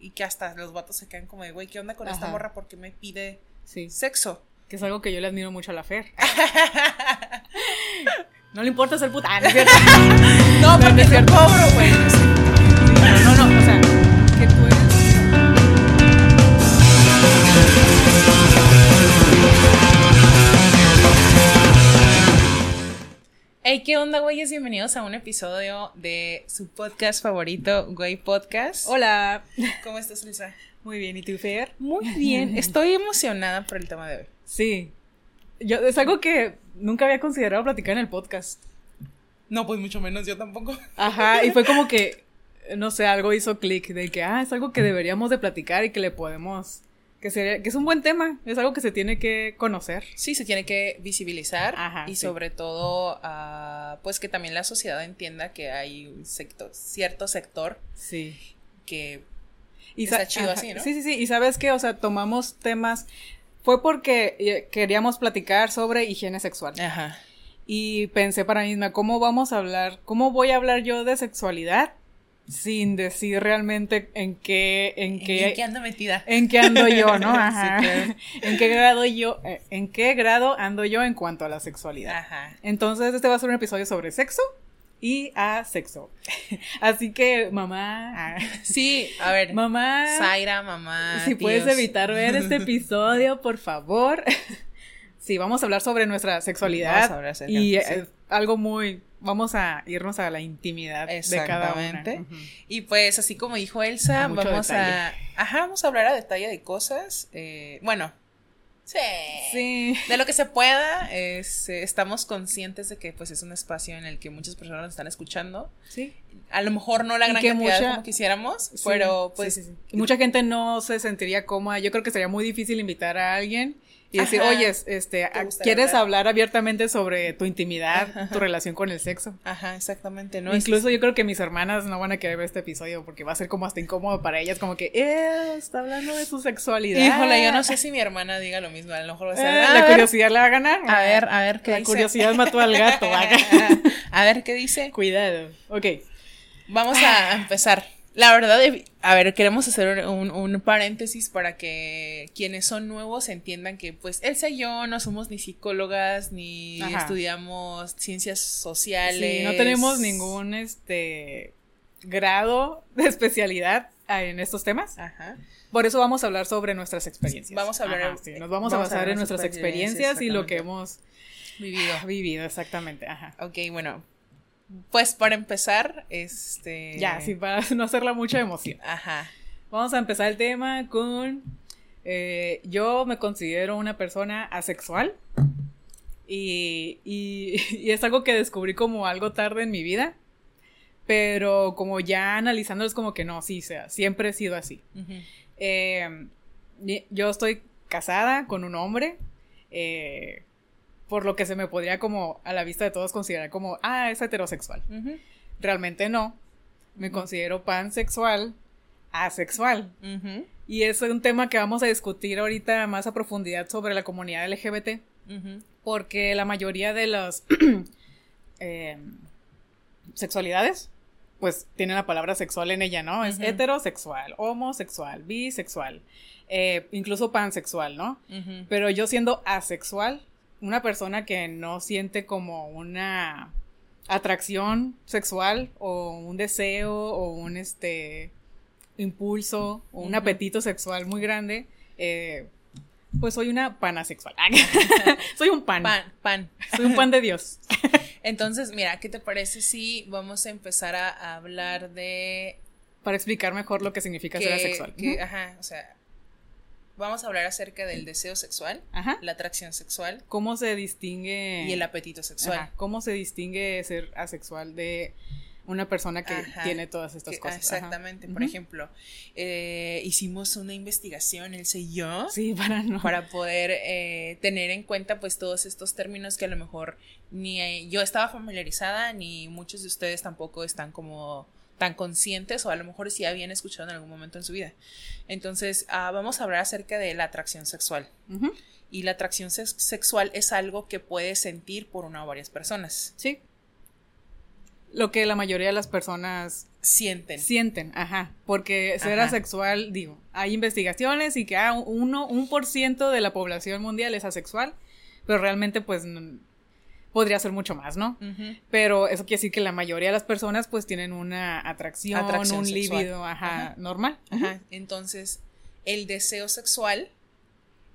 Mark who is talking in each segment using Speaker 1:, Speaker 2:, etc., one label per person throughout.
Speaker 1: y que hasta los vatos se quedan como de, güey, ¿qué onda con esta morra? ¿Por qué me pide
Speaker 2: Sí.
Speaker 1: sexo?
Speaker 2: Que es algo que yo le admiro mucho a la Fer. no le importa ser puta. Ah, no es cierto.
Speaker 1: No,
Speaker 2: No, no
Speaker 1: porque
Speaker 2: es cierto.
Speaker 1: cobro, güey. Hey, ¿qué onda, güeyes? Bienvenidos a un episodio de su podcast favorito, Güey Podcast.
Speaker 2: Hola.
Speaker 1: ¿Cómo estás, Lisa?
Speaker 2: Muy bien, ¿y tú, Fer?
Speaker 1: Muy bien. Estoy emocionada por el tema de hoy.
Speaker 2: Sí. Yo, es algo que nunca había considerado platicar en el podcast.
Speaker 1: No, pues mucho menos yo tampoco.
Speaker 2: Ajá, y fue como que, no sé, algo hizo clic de que, ah, es algo que deberíamos de platicar y que le podemos, que sería, que es un buen tema, es algo que se tiene que conocer.
Speaker 1: Sí, se tiene que visibilizar
Speaker 2: Ajá,
Speaker 1: y
Speaker 2: sí.
Speaker 1: sobre todo, ah, pues que también la sociedad entienda que hay un sector, cierto sector
Speaker 2: Sí.
Speaker 1: que
Speaker 2: Y
Speaker 1: Está chido así, ¿no?
Speaker 2: Sí, sí, sí, y sabes que, o sea, tomamos temas, fue porque eh, queríamos platicar sobre higiene sexual.
Speaker 1: Ajá.
Speaker 2: Y pensé para mí misma, ¿cómo vamos a hablar? ¿Cómo voy a hablar yo de sexualidad sin decir realmente en qué, en qué,
Speaker 1: ¿En qué ando metida?
Speaker 2: en qué ando yo, ¿no?
Speaker 1: Sí,
Speaker 2: Ajá.
Speaker 1: claro.
Speaker 2: En qué grado yo, eh, en qué grado ando yo en cuanto a la sexualidad.
Speaker 1: Ajá.
Speaker 2: Entonces, este va a ser un episodio sobre sexo y a sexo. Así que, mamá, ah,
Speaker 1: Sí, a ver.
Speaker 2: mamá,
Speaker 1: Zaira, mamá.
Speaker 2: si puedes evitar ver este episodio, por favor. Sí, vamos a hablar sobre nuestra
Speaker 1: Vamos
Speaker 2: sexualidad
Speaker 1: a hablar acerca-
Speaker 2: y eh,
Speaker 1: sí.
Speaker 2: algo muy, vamos a irnos a la intimidad de cada una.
Speaker 1: Y pues así como dijo Elsa, vamos a, ajá, vamos a hablar a detalle de cosas, eh, bueno, sí,
Speaker 2: Sí.
Speaker 1: de lo que se pueda, es, eh, estamos conscientes de que pues es un espacio en el que muchas personas nos están escuchando,
Speaker 2: Sí.
Speaker 1: a lo mejor no la gran
Speaker 2: que
Speaker 1: cantidad
Speaker 2: mucha-
Speaker 1: como quisiéramos,
Speaker 2: Sí,
Speaker 1: pero pues
Speaker 2: sí, sí, sí. Y mucha gente no se sentiría cómoda. Yo creo que sería muy difícil invitar a alguien y decir,
Speaker 1: Ajá.
Speaker 2: oye, este,
Speaker 1: ¿Te gustaría
Speaker 2: ¿quieres
Speaker 1: hablar?
Speaker 2: hablar abiertamente sobre tu intimidad,
Speaker 1: Ajá.
Speaker 2: tu relación con el sexo?
Speaker 1: Ajá, exactamente, ¿no?
Speaker 2: Incluso yo creo que mis hermanas no van a querer ver este episodio porque va a ser como hasta incómodo para ellas, como que, eh, está hablando de su sexualidad.
Speaker 1: Híjole, yo no sé si mi hermana diga lo mismo, a lo mejor va a
Speaker 2: Eh,
Speaker 1: ser,
Speaker 2: la
Speaker 1: a ver,
Speaker 2: curiosidad la va a ganar.
Speaker 1: a ver, a ver qué
Speaker 2: La
Speaker 1: dice.
Speaker 2: curiosidad mató al gato.
Speaker 1: a ver qué dice.
Speaker 2: Cuidado. Ok.
Speaker 1: Vamos a empezar. La verdad, a ver, queremos hacer un, un paréntesis para que quienes son nuevos entiendan que, pues, Elsa y yo no somos ni psicólogas, ni
Speaker 2: Ajá.
Speaker 1: estudiamos ciencias sociales.
Speaker 2: Sí, no tenemos ningún este grado de especialidad en estos temas.
Speaker 1: Ajá.
Speaker 2: Por eso vamos a hablar sobre nuestras experiencias.
Speaker 1: Vamos a hablar-
Speaker 2: Ajá, sí, nos vamos, a
Speaker 1: vamos a
Speaker 2: basar en nuestras experiencias,
Speaker 1: experiencias,
Speaker 2: y lo que hemos
Speaker 1: Vivido.
Speaker 2: vivido, exactamente. Ajá.
Speaker 1: Ok, bueno. Pues para empezar, este.
Speaker 2: Ya, sí, para no hacerla mucha emoción.
Speaker 1: Ajá.
Speaker 2: Vamos a empezar el tema con. eh, yo me considero una persona asexual. Y, y, y es algo que descubrí como algo tarde en mi vida. Pero como ya analizando es como que no, sí, sea, siempre he sido así. Eh, yo estoy casada con un hombre. eh, por lo que se me podría como a la vista de todos considerar como, ah, es heterosexual. Realmente no. Me considero pansexual, asexual. Y es un tema que vamos a discutir ahorita más a profundidad sobre la comunidad LGBT, porque la mayoría de las eh, sexualidades, pues tienen la palabra sexual en ella, ¿no? Es heterosexual, homosexual, bisexual, eh, incluso pansexual, ¿no? Pero yo siendo asexual, una persona que no siente como una atracción sexual o un deseo o un este impulso o un apetito sexual muy grande, eh, pues soy una panasexual. soy un pan.
Speaker 1: Pan, pan.
Speaker 2: Soy un pan de Dios.
Speaker 1: Entonces, mira, ¿qué te parece si vamos a empezar a, hablar de
Speaker 2: Para explicar mejor lo que significa ser asexual.
Speaker 1: que- ajá, o sea, vamos a hablar acerca del deseo sexual,
Speaker 2: Ajá.
Speaker 1: la atracción sexual
Speaker 2: ¿Cómo se distingue?
Speaker 1: y el apetito sexual.
Speaker 2: Ajá, ¿Cómo se distingue ser asexual de una persona que
Speaker 1: Ajá.
Speaker 2: tiene todas estas
Speaker 1: Que-
Speaker 2: cosas?
Speaker 1: Exactamente. Por ejemplo, eh, hicimos una investigación, él y yo,
Speaker 2: Sí, para no.
Speaker 1: para poder eh, tener en cuenta pues todos estos términos que a lo mejor ni eh, yo estaba familiarizada ni muchos de ustedes tampoco están como tan conscientes o a lo mejor sí habían escuchado en algún momento en su vida. Entonces, ah, vamos a hablar acerca de la atracción sexual. Y la atracción sex- sexual es algo que puedes sentir por una o varias personas.
Speaker 2: Sí. lo que la mayoría de las personas
Speaker 1: sienten.
Speaker 2: Sienten, ajá. Porque ser asexual, digo, hay investigaciones y que ah, uno, un por ciento de la población mundial es asexual, pero realmente pues podría ser mucho más, ¿no? Pero eso quiere decir que la mayoría de las personas pues tienen una atracción, un líbido, ajá, normal.
Speaker 1: Ajá. Entonces, el deseo sexual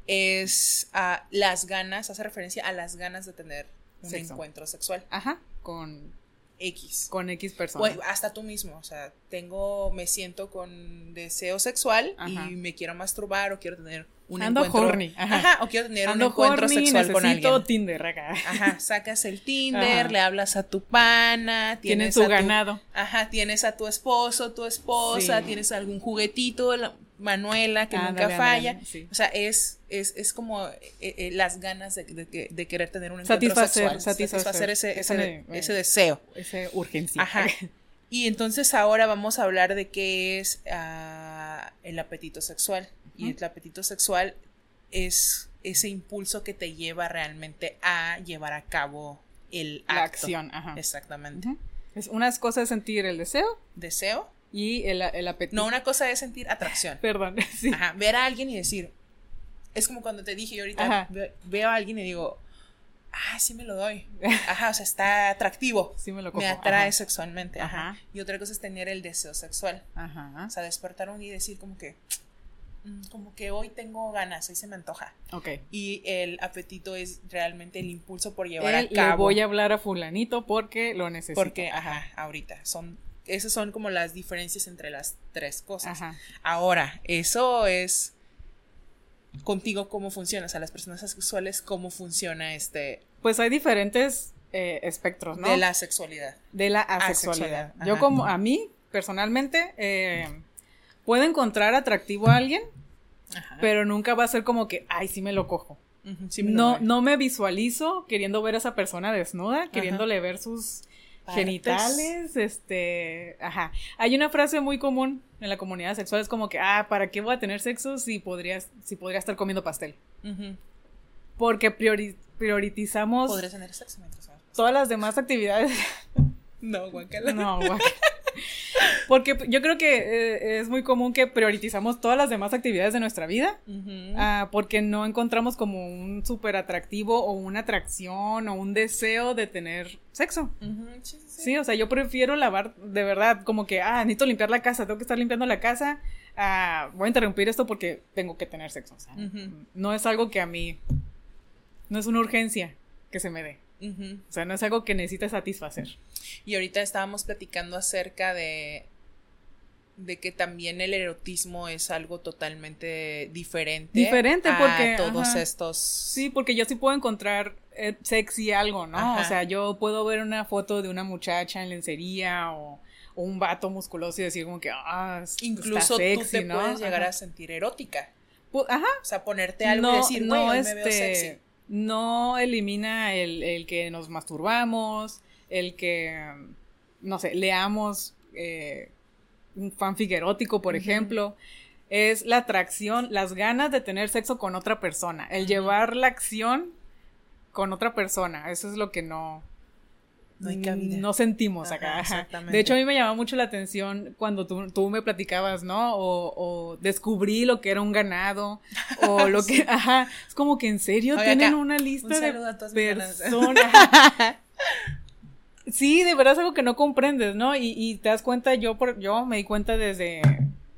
Speaker 1: es a las ganas, hace referencia a las ganas de tener un encuentro sexual.
Speaker 2: Ajá, con
Speaker 1: X.
Speaker 2: Con X personas.
Speaker 1: hasta tú mismo, o sea, tengo, me siento con deseo sexual y me quiero masturbar o quiero tener un
Speaker 2: Ando
Speaker 1: encuentro.
Speaker 2: Horny.
Speaker 1: Ajá. o quiero tener un encuentro sexual con alguien.
Speaker 2: Tinder acá.
Speaker 1: Ajá, sacas el Tinder, le hablas a tu pana, tienes
Speaker 2: su ganado.
Speaker 1: Ajá, tienes a tu esposo, tu esposa, tienes algún juguetito, Manuela, que nunca falla. O sea, es, es, es como eh, eh, las ganas de, de, querer tener un encuentro
Speaker 2: satisfacer,
Speaker 1: sexual. Satisfacer, ese, ese, ese, deseo.
Speaker 2: Esa urgencia.
Speaker 1: Ajá. Y entonces ahora vamos a hablar de qué es ah, el apetito sexual. Y el apetito sexual es ese impulso que te lleva realmente a llevar a cabo el
Speaker 2: La acción, ajá.
Speaker 1: Exactamente.
Speaker 2: Es unas cosas sentir el deseo.
Speaker 1: Deseo.
Speaker 2: Y el, el apetito.
Speaker 1: No, una cosa es sentir atracción.
Speaker 2: Perdón, sí.
Speaker 1: Ajá, ver a alguien y decir, es como cuando te dije yo ahorita, veo a alguien y digo, ah, sí me lo doy. Ajá, o sea, está atractivo.
Speaker 2: Sí me lo
Speaker 1: Me atrae sexualmente. Ajá. Y otra cosa es tener el deseo sexual.
Speaker 2: Ajá.
Speaker 1: O sea, despertar un día y decir como que, mm, como que hoy tengo ganas, hoy se me antoja.
Speaker 2: Ok.
Speaker 1: Y el apetito es realmente el impulso por llevar a cabo.
Speaker 2: Le voy a hablar a fulanito porque lo necesito.
Speaker 1: Porque, ajá, ahorita. Son esas son como las diferencias entre las tres cosas. Ahora, eso es contigo cómo funciona, o sea, las personas sexuales, cómo funciona este...
Speaker 2: Pues hay diferentes eh, espectros, ¿no?
Speaker 1: De la sexualidad.
Speaker 2: De la asexualidad. Yo como a mí, personalmente, eh, puedo encontrar atractivo a alguien, pero nunca va a ser como que, ay, sí me lo cojo. no, no me visualizo queriendo ver a esa persona desnuda, queriéndole ver sus genitales, este, ajá. Hay una frase muy común en la comunidad sexual, es como que, ah, ¿para qué voy a tener sexo si podrías, si podría estar comiendo pastel? Porque priorizamos
Speaker 1: Podrías tener sexo mientras
Speaker 2: todas las demás actividades.
Speaker 1: no, guacala.
Speaker 2: No, guacala. Porque yo creo que eh, es muy común que priorizamos todas las demás actividades de nuestra vida, ah, porque no encontramos como un súper atractivo o una atracción o un deseo de tener sexo. sí, o sea, yo prefiero lavar de verdad, como que, ah, necesito limpiar la casa, tengo que estar limpiando la casa, ah, voy a interrumpir esto porque tengo que tener sexo. O sea, no es algo que a mí, no es una urgencia que se me dé. O sea, no es algo que necesite satisfacer.
Speaker 1: Y ahorita estábamos platicando acerca de de que también el erotismo es algo totalmente diferente.
Speaker 2: Diferente porque
Speaker 1: todos estos.
Speaker 2: Sí, porque yo sí puedo encontrar eh, sexy algo, ¿no? O sea, yo puedo ver una foto de una muchacha en lencería o, un vato musculoso y decir como que ah,
Speaker 1: incluso tú te puedes llegar a sentir erótica. ajá. O sea, ponerte algo y decir, no, me veo este, sexy.
Speaker 2: No elimina el, el que nos masturbamos, el que no sé, leamos eh, un fanfic erótico, por ejemplo, es la atracción, las ganas de tener sexo con otra persona, el llevar la acción con otra persona, eso es lo que no, no, sentimos acá. De hecho, a mí me llamaba mucho la atención cuando tú, me platicabas, ¿no? O, descubrí lo que era un ganado, o lo que, ajá, es como que en serio tienen una lista de personas. Sí, de verdad es algo que no comprendes, ¿no? Y, y te das cuenta, yo, por, yo me di cuenta desde,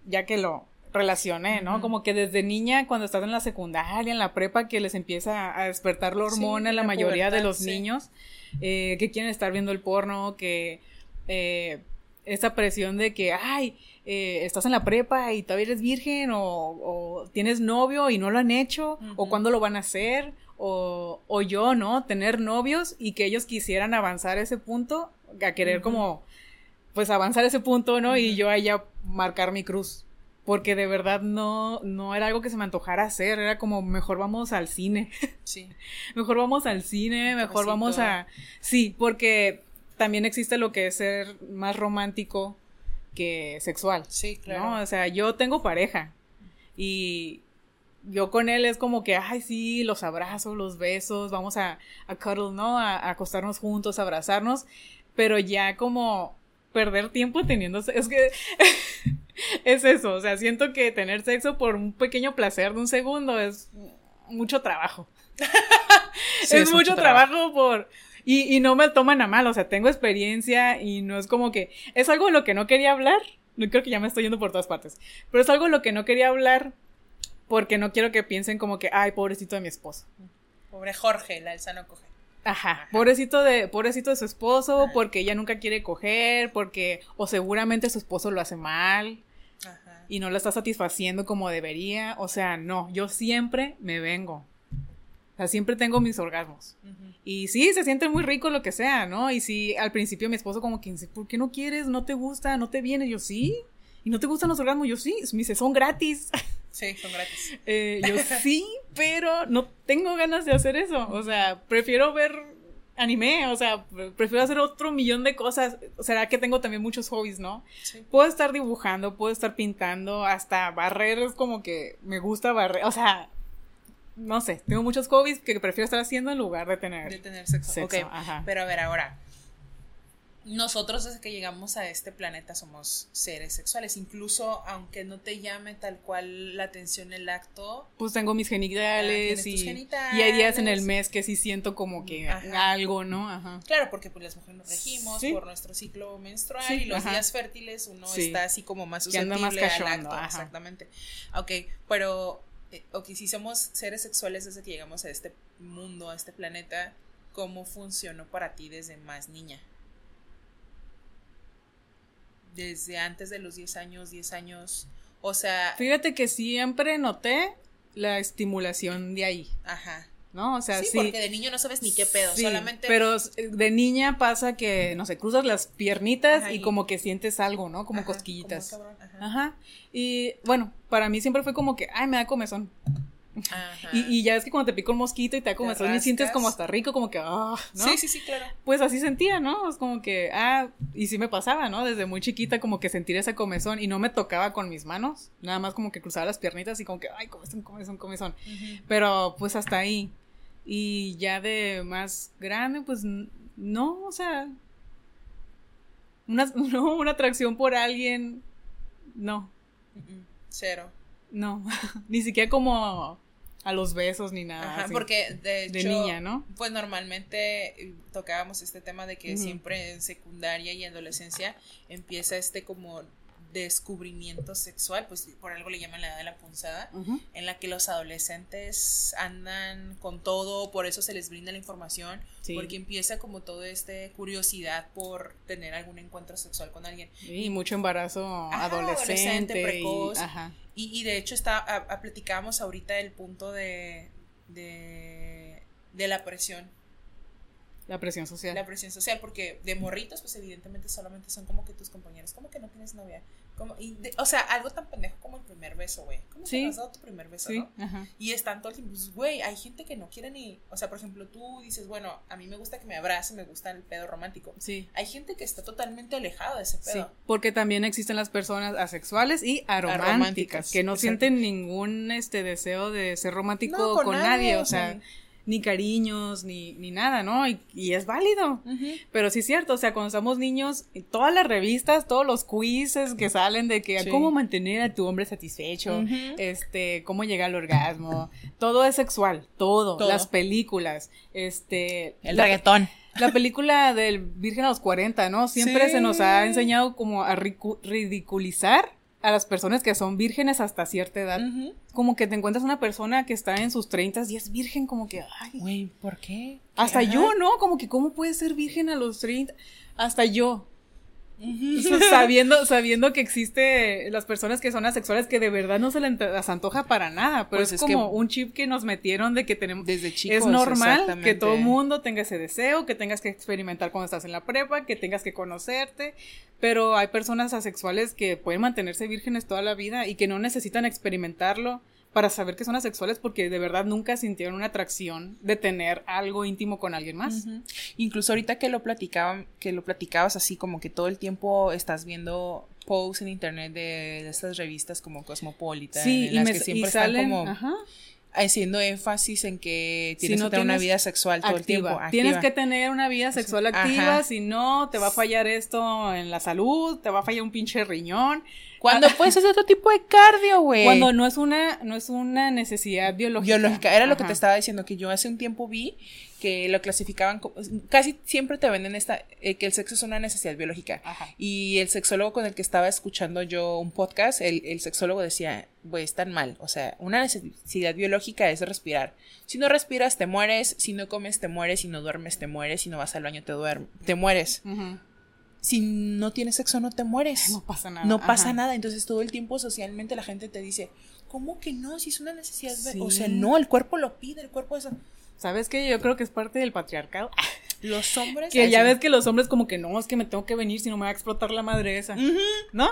Speaker 2: ya que lo relacioné, ¿no? Como que desde niña, cuando estás en la secundaria, en la prepa, que les empieza a despertar la hormona la, mayoría de los niños, eh, que quieren estar viendo el porno, que eh, esa presión de que, ay, eh, estás en la prepa y todavía eres virgen, o, o, tienes novio y no lo han hecho, o cuándo lo van a hacer, o, o, yo, ¿no? Tener novios y que ellos quisieran avanzar ese punto, a querer como, pues avanzar ese punto, ¿no? Y yo allá marcar mi cruz. Porque de verdad no, no era algo que se me antojara hacer, era como mejor vamos al cine.
Speaker 1: Sí.
Speaker 2: mejor vamos al cine, mejor vamos a... Sí, porque también existe lo que es ser más romántico que sexual.
Speaker 1: Sí, claro.
Speaker 2: ¿no? O sea, yo tengo pareja y, yo con él es como que, ay, sí, los abrazos, los besos, vamos a, a cuddle, ¿no? A, acostarnos juntos, a abrazarnos. pero ya como perder tiempo teniendo. Es que es eso, o sea, siento que tener sexo por un pequeño placer de un segundo es mucho trabajo. es, mucho, trabajo, por... Y, y no me toman a mal, o sea, tengo experiencia y no es como que... Es algo de lo que no quería hablar, no creo que ya me estoy yendo por todas partes, pero es algo de lo que no quería hablar porque no quiero que piensen como que, ay, pobrecito de mi esposo.
Speaker 1: Pobre Jorge, la Elsa no coge.
Speaker 2: Ajá, pobrecito de, pobrecito de su esposo, porque ella nunca quiere coger, porque, o seguramente su esposo lo hace mal Ajá. y no lo está satisfaciendo como debería. O sea, no, yo siempre me vengo. O sea, siempre tengo mis orgasmos. Y sí, se siente muy rico lo que sea, ¿no? Y sí, al principio mi esposo como que dice, ¿por qué no quieres? ¿No te gusta? ¿No te viene? Yo sí. ¿Y no te gustan los orgasmos? Yo sí. Me dice, son gratis.
Speaker 1: Sí, son gratis.
Speaker 2: Eh, yo sí, pero no tengo ganas de hacer eso. O sea, prefiero ver anime, o sea, prefiero hacer otro millón de cosas. Será que tengo también muchos hobbies, ¿no? Sí. Puedo estar dibujando, puedo estar pintando, hasta barrer es como que me gusta barrer. O sea, no sé, tengo muchos hobbies que prefiero estar haciendo en lugar de tener,
Speaker 1: de tener sexo. sexo. Ok, ajá. pero a ver, ahora, nosotros desde que llegamos a este planeta somos seres sexuales, incluso aunque no te llame tal cual la atención el acto.
Speaker 2: Pues tengo mis genitales, y, genitales. y, hay días en el mes que sí siento como que algo, ¿no? Ajá.
Speaker 1: Claro, porque pues las mujeres nos regimos por nuestro ciclo menstrual sí, y los días fértiles uno está así como más susceptible más al acto, exactamente. Ok, pero eh, ok, si somos seres sexuales desde que llegamos a este mundo, a este planeta, ¿cómo funcionó para ti desde más niña? Desde antes de los 10 años, 10 años. O sea.
Speaker 2: Fíjate que siempre noté la estimulación de ahí. Ajá. ¿No? O sea, sí.
Speaker 1: sí. porque de niño no sabes ni qué pedo, solamente.
Speaker 2: Pero de niña pasa que, no sé, cruzas las piernitas y, como que sientes algo, ¿no? Como cosquillitas. ajá. ajá. Y bueno, para mí siempre fue como que, ay, me da comezón. Y, y, ya es que cuando te pica un mosquito y te da como y sientes como hasta rico, como que, ah, ¿no?
Speaker 1: Sí, sí, sí, claro.
Speaker 2: Pues así sentía, ¿no? Es como que, ah, y sí me pasaba, ¿no? Desde muy chiquita como que sentir esa comezón y no me tocaba con mis manos, nada más como que cruzaba las piernitas y como que, ay, comezón, comezón, comezón. Pero pues hasta ahí. Y ya de más grande, pues no, o sea, una, no, una atracción por alguien, no.
Speaker 1: Cero.
Speaker 2: No, ni siquiera como a los besos ni nada.
Speaker 1: Ajá, porque de, hecho, niña, ¿no? Pues normalmente eh, tocábamos este tema de que siempre en secundaria y adolescencia empieza este como descubrimiento sexual, pues por algo le llaman la edad de la punzada, en la que los adolescentes andan con todo, por eso se les brinda la información, porque empieza como todo este curiosidad por tener algún encuentro sexual con alguien.
Speaker 2: y mucho embarazo adolescente,
Speaker 1: precoz. Y, de hecho está, a, platicamos ahorita el punto de, de, de la presión
Speaker 2: la presión social.
Speaker 1: La presión social, porque de morritos, pues evidentemente solamente son como que tus compañeros. ¿Cómo que no tienes novia? Como, y o sea, algo tan pendejo como el primer beso, güey. ¿Cómo te has dado tu primer beso, no? Y están todo el tiempo, pues, güey, hay gente que no quiere ni. O sea, por ejemplo, tú dices, bueno, a mí me gusta que me abrace, me gusta el pedo romántico. Sí. Hay gente que está totalmente alejada de ese pedo. Sí,
Speaker 2: porque también existen las personas asexuales y arománticas, que no sienten ningún este deseo de ser romántico con, nadie, o sea ni cariños, ni, ni nada, ¿no? Y, y es válido. Pero sí es cierto, o sea, cuando somos niños, todas las revistas, todos los quizzes que salen de que cómo mantener a tu hombre satisfecho, este, cómo llegar al orgasmo, todo es sexual, todo, las películas, este...
Speaker 1: El reggaetón.
Speaker 2: La película del Virgen a los 40, ¿no? Siempre se nos ha enseñado como a ridiculizar a las personas que son vírgenes hasta cierta edad. Como que te encuentras una persona que está en sus 30 y es virgen, como que, ay.
Speaker 1: Güey, ¿por qué?
Speaker 2: Hasta yo, ¿no? Como que, ¿cómo puedes ser virgen a los 30? Hasta yo sabiendo, sabiendo que existe las personas que son asexuales que de verdad no se les antoja para nada, pero pues es, como un chip que nos metieron de que tenemos desde chicos. Es normal que todo el mundo tenga ese deseo, que tengas que experimentar cuando estás en la prepa, que tengas que conocerte, pero hay personas asexuales que pueden mantenerse vírgenes toda la vida y que no necesitan experimentarlo para saber que son asexuales porque de verdad nunca sintieron una atracción de tener algo íntimo con alguien más.
Speaker 1: Incluso ahorita que lo platicaban, que lo platicabas así como que todo el tiempo estás viendo posts en internet de, estas revistas como Cosmopolitan, en las que siempre están como haciendo énfasis en que tienes que tener una vida sexual todo el tiempo.
Speaker 2: Tienes que tener una vida sexual activa, si no, te va a fallar esto en la salud, te va a fallar un pinche riñón.
Speaker 1: Cuando puedes hacer otro tipo de cardio, güey.
Speaker 2: Cuando no es una, no es una necesidad biológica.
Speaker 1: Biológica, era lo que te estaba diciendo, que yo hace un tiempo vi que lo clasificaban como, casi siempre te venden esta, eh, que el sexo es una necesidad biológica. Y el sexólogo con el que estaba escuchando yo un podcast, el, el sexólogo decía, güey, están mal. O sea, una necesidad biológica es respirar. Si no respiras, te mueres. Si no comes, te mueres. Si no duermes, te mueres. Si no vas al baño, te, duermes, te mueres si no tienes sexo no te mueres.
Speaker 2: No pasa nada.
Speaker 1: No pasa nada. Entonces todo el tiempo socialmente la gente te dice, ¿cómo que no? Si es una necesidad. O sea, no, el cuerpo lo pide, el cuerpo es...
Speaker 2: ¿Sabes qué? Yo creo que es parte del patriarcado.
Speaker 1: Los hombres.
Speaker 2: Que ya ves que los hombres, como que no, es que me tengo que venir si no me va a explotar la madre esa. ¿No?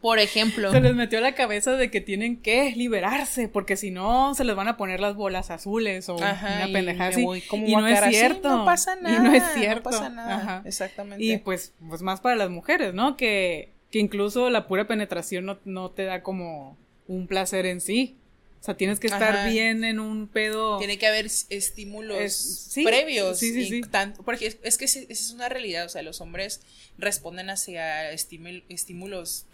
Speaker 1: Por ejemplo.
Speaker 2: Se les metió a la cabeza de que tienen que liberarse, porque si no, se les van a poner las bolas azules o una pendejada así. y no es cierto.
Speaker 1: no pasa nada.
Speaker 2: Y no es cierto.
Speaker 1: No pasa nada. Ajá. Exactamente.
Speaker 2: Y pues, pues más para las mujeres, ¿no? Que, que incluso la pura penetración no, no te da como un placer en sí. O sea, tienes que estar bien en un pedo.
Speaker 1: Tiene que haber estímulos previos. Sí, sí, sí. porque es, que esa es una realidad. O sea, los hombres responden hacia estímulos.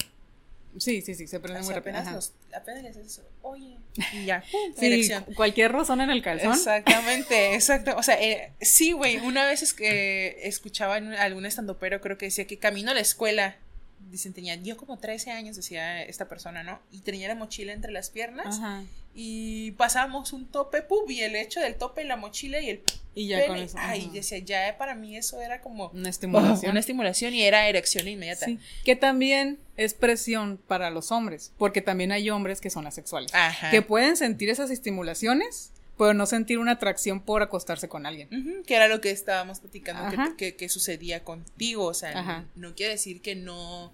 Speaker 2: Sí, sí, sí, se prende muy rápido.
Speaker 1: Apenas, apenas les eso, oye, y ya,
Speaker 2: sí, cualquier razón en el calzón.
Speaker 1: Exactamente, exacto. O sea, eh, sí, güey, una vez es que escuchaba en algún estandopero, creo que decía que camino a la escuela dicen, tenía yo como 13 años, decía esta persona, ¿no? Y tenía la mochila entre las piernas. Y pasamos un tope, pum, y el hecho del tope, la mochila y el.
Speaker 2: Y ya con eso.
Speaker 1: Ay, decía, ya para mí eso era como.
Speaker 2: Una estimulación.
Speaker 1: una estimulación y era erección inmediata.
Speaker 2: Que también es presión para los hombres, porque también hay hombres que son asexuales. Que pueden sentir esas estimulaciones pero no sentir una atracción por acostarse con alguien.
Speaker 1: que era lo que estábamos platicando que, sucedía contigo, o sea, no, quiere decir que no...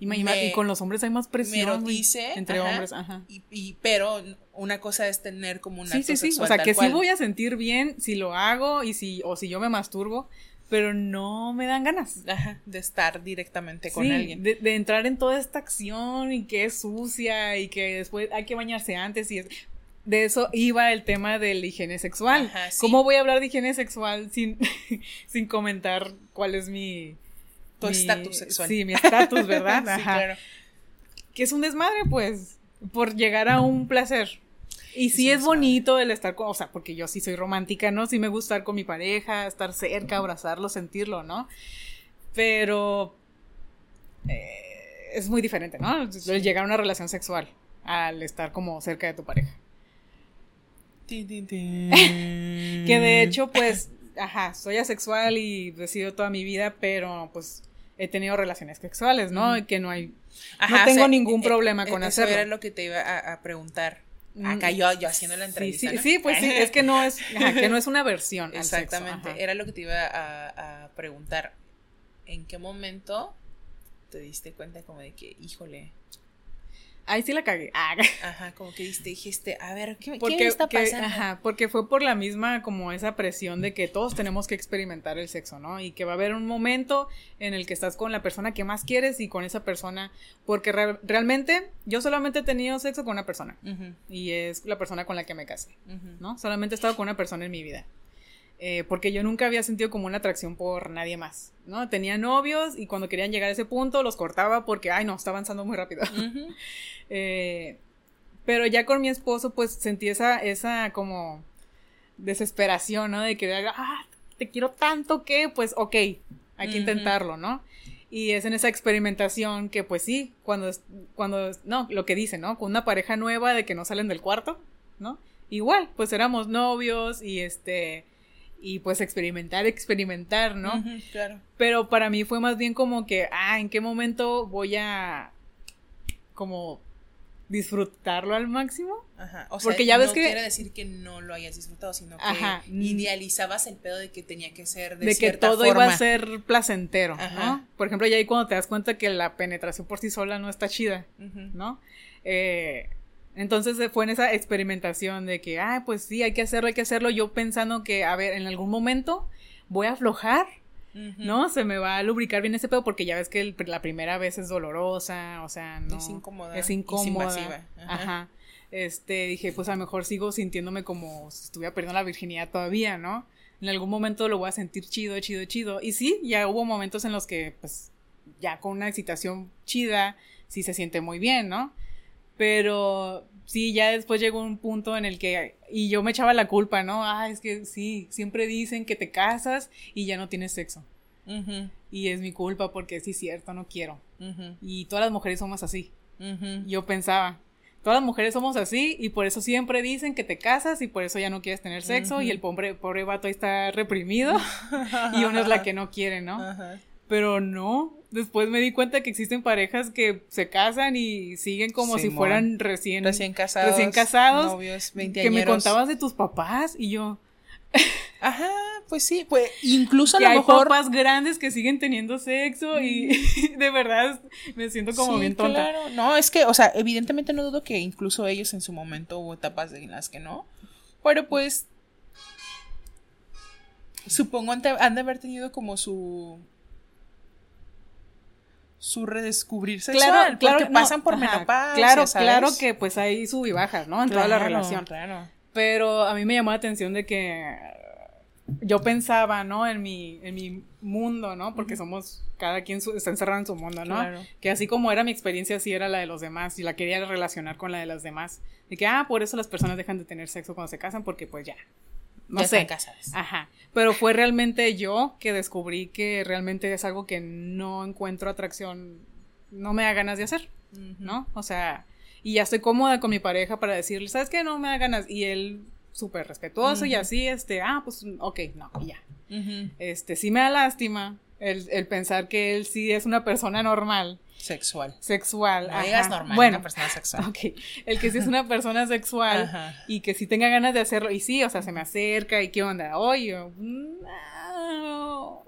Speaker 2: y con los hombres hay más presión.
Speaker 1: dice,
Speaker 2: entre hombres, ajá.
Speaker 1: Y, pero una cosa es tener como una
Speaker 2: sí, sí, sí. O sea, que sí voy a sentir bien si lo hago y si, o si yo me masturbo, pero no me dan ganas.
Speaker 1: de estar directamente con alguien.
Speaker 2: De, de, entrar en toda esta acción y que es sucia y que después hay que bañarse antes y es de eso iba el tema de la higiene sexual. ¿Cómo voy a hablar de higiene sexual sin, sin comentar cuál es mi...
Speaker 1: Tu estatus sexual.
Speaker 2: Sí, mi estatus, ¿verdad? sí, claro. Que es un desmadre, pues, por llegar a un placer. Y sí es, bonito el estar con, o sea, porque yo sí soy romántica, ¿no? Sí me gusta estar con mi pareja, estar cerca, abrazarlo, sentirlo, ¿no? Pero eh, es muy diferente, ¿no? El llegar a una relación sexual al estar como cerca de tu pareja. que de hecho, pues, ajá, soy asexual y he toda mi vida, pero pues he tenido relaciones sexuales, ¿no? Que no hay. no tengo ningún eh, problema con
Speaker 1: eso
Speaker 2: hacerlo.
Speaker 1: era lo que te iba a, preguntar. Mm, Acá yo, yo haciendo la entrevista.
Speaker 2: Sí, sí, pues sí, es que no es, que no es una versión.
Speaker 1: Exactamente, era lo que te iba a, a preguntar. ¿En qué momento te diste cuenta como de que, híjole,
Speaker 2: Ahí sí la cagué. Ah.
Speaker 1: Ajá, como que dijiste, a ver, ¿qué, ¿qué está pasando?
Speaker 2: ajá, porque fue por la misma, como esa presión de que todos tenemos que experimentar el sexo, ¿no? Y que va a haber un momento en el que estás con la persona que más quieres y con esa persona, porque realmente yo solamente he tenido sexo con una persona y es la persona con la que me casé, ¿no? Solamente he estado con una persona en mi vida. Eh, porque yo nunca había sentido como una atracción por nadie más, ¿no? Tenía novios y cuando querían llegar a ese punto los cortaba porque, ay, no, está avanzando muy rápido. Eh, pero ya con mi esposo, pues sentí esa, esa como desesperación, ¿no? De que, ah, te quiero tanto que, pues, ok, hay que intentarlo, ¿no? Y es en esa experimentación que, pues sí, cuando, cuando, no, lo que dice, ¿no? Con una pareja nueva de que no salen del cuarto, ¿no? Igual, pues éramos novios y este, y pues experimentar, experimentar, ¿no?
Speaker 1: claro.
Speaker 2: Pero para mí fue más bien como que, ah, ¿en qué momento voy a como disfrutarlo al máximo?
Speaker 1: Ajá. O sea, Porque ya ves que quiere decir que no lo hayas disfrutado, sino que idealizabas el pedo de que tenía que ser de, de que todo
Speaker 2: iba a ser placentero, ¿no? Por ejemplo, ya ahí cuando te das cuenta que la penetración por sí sola no está chida, ¿no? Eh, entonces fue en esa experimentación de que, ah, pues sí, hay que hacerlo, hay que hacerlo. Yo pensando que, a ver, en algún momento voy a aflojar, ¿no? Se me va a lubricar bien ese pedo porque ya ves que la primera vez es dolorosa, o sea, no.
Speaker 1: Es incómoda.
Speaker 2: Es incómoda. Ajá. este, dije, pues a lo mejor sigo sintiéndome como si estuviera perdiendo la virginidad todavía, ¿no? En algún momento lo voy a sentir chido, chido, chido. Y sí, ya hubo momentos en los que, pues, ya con una excitación chida, sí se siente muy bien, ¿no? Pero sí, ya después llegó un punto en el que, y yo me echaba la culpa, ¿no? Ah, es que sí, siempre dicen que te casas y ya no tienes sexo. Y es mi culpa porque sí cierto, no quiero. Y todas las mujeres somos así. Yo pensaba, todas las mujeres somos así y por eso siempre dicen que te casas y por eso ya no quieres tener sexo y el pobre, pobre vato ahí está reprimido y uno es la que no quiere, ¿no? Pero no, después me di cuenta que existen parejas que se casan y siguen como si fueran recién,
Speaker 1: recién casados.
Speaker 2: Recién casados.
Speaker 1: Novios,
Speaker 2: Que me contabas de tus papás y yo.
Speaker 1: Ajá, pues sí, pues incluso a
Speaker 2: lo
Speaker 1: hay
Speaker 2: mejor. papás grandes que siguen teniendo sexo y de verdad me siento como bien tonta. Claro,
Speaker 1: no, es que, o sea, evidentemente no dudo que incluso ellos en su momento hubo etapas en las que no. Pero pues. Supongo han de haber tenido como su su redescubrir sexual, claro, claro, porque pasan por menopausia,
Speaker 2: Claro, claro que pues hay sub y bajas, ¿no? En toda la relación. Claro. Pero a mí me llamó la atención de que yo pensaba, ¿no? En mi, en mi mundo, ¿no? Porque somos, cada quien está encerrado en su mundo, ¿no? Claro. Que así como era mi experiencia, así era la de los demás y la quería relacionar con la de las demás. De que, ah, por eso las personas dejan de tener sexo cuando se casan porque pues ya, no sé. Ajá. Pero fue realmente yo que descubrí que realmente es algo que no encuentro atracción, no me da ganas de hacer, ¿no? O sea, y ya estoy cómoda con mi pareja para decirle, ¿sabes qué? No me da ganas. Y él súper respetuoso y así, este, ah, pues, ok, no, y ya. Este, sí me da lástima el, el pensar que él sí es una persona normal
Speaker 1: Sexual.
Speaker 2: Sexual.
Speaker 1: No digas normal, bueno, una persona sexual.
Speaker 2: Ok. El que sí es una persona sexual y que sí tenga ganas de hacerlo. Y sí, o sea, se me acerca y qué onda. Oye,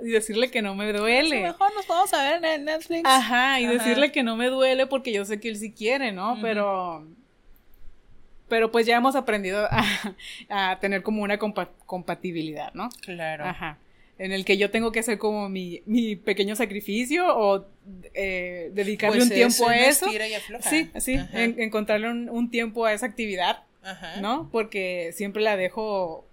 Speaker 2: y decirle que no me duele.
Speaker 1: mejor nos vamos a ver en Netflix.
Speaker 2: Ajá, y decirle que no me duele porque yo sé que él sí quiere, ¿no? Pero. Pero pues ya hemos aprendido a, tener como una compatibilidad, ¿no?
Speaker 1: Claro.
Speaker 2: Ajá en el que yo tengo que hacer como mi, mi pequeño sacrificio o eh, dedicarle pues un tiempo a eso. Sí, sí, encontrarle un, tiempo a esa actividad, ¿no? Porque siempre la dejo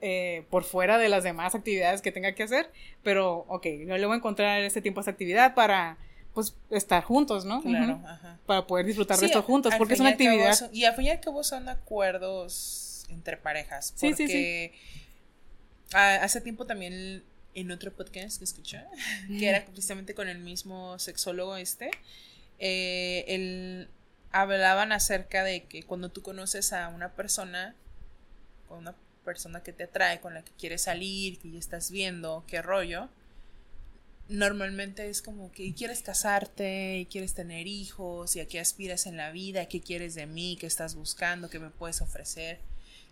Speaker 2: eh, por fuera de las demás actividades que tenga que hacer, pero ok, yo le voy a encontrar ese tiempo a esa actividad para pues estar juntos, ¿no? Claro, ajá. Para poder disfrutar de esto juntos, porque es una actividad.
Speaker 1: y al fin y al cabo son acuerdos entre parejas. Porque sí, sí, sí Ah, hace tiempo también en otro podcast que escuché, que era precisamente con el mismo sexólogo este, eh, hablaban acerca de que cuando tú conoces a una persona, con una persona que te atrae, con la que quieres salir, que ya estás viendo, qué rollo, normalmente es como que quieres casarte, y quieres tener hijos, y a qué aspiras en la vida, qué quieres de mí, qué estás buscando, qué me puedes ofrecer.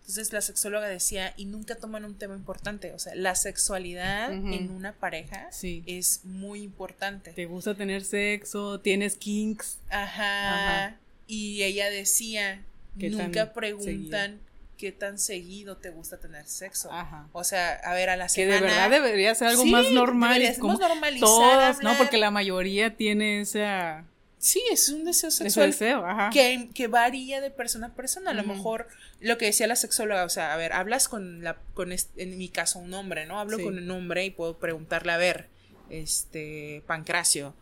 Speaker 1: Entonces la sexóloga decía, y nunca toman un tema importante, o sea, la sexualidad en una pareja es muy importante.
Speaker 2: ¿Te gusta tener sexo? ¿Tienes kinks?
Speaker 1: Ajá. Y ella decía, nunca preguntan qué tan seguido te gusta tener sexo. Ajá. O sea, a ver, a la semana.
Speaker 2: Que de verdad debería ser algo más normal. Como todos, ¿no? Porque la mayoría tiene esa
Speaker 1: Sí, es un deseo sexual. deseo, ajá. Que, que, varía de persona a persona. A lo mejor lo que decía la sexóloga, o sea, a ver, hablas con la, con en mi caso, un hombre, ¿no? Hablo con un hombre y puedo preguntarle, a ver, este, Pancracio,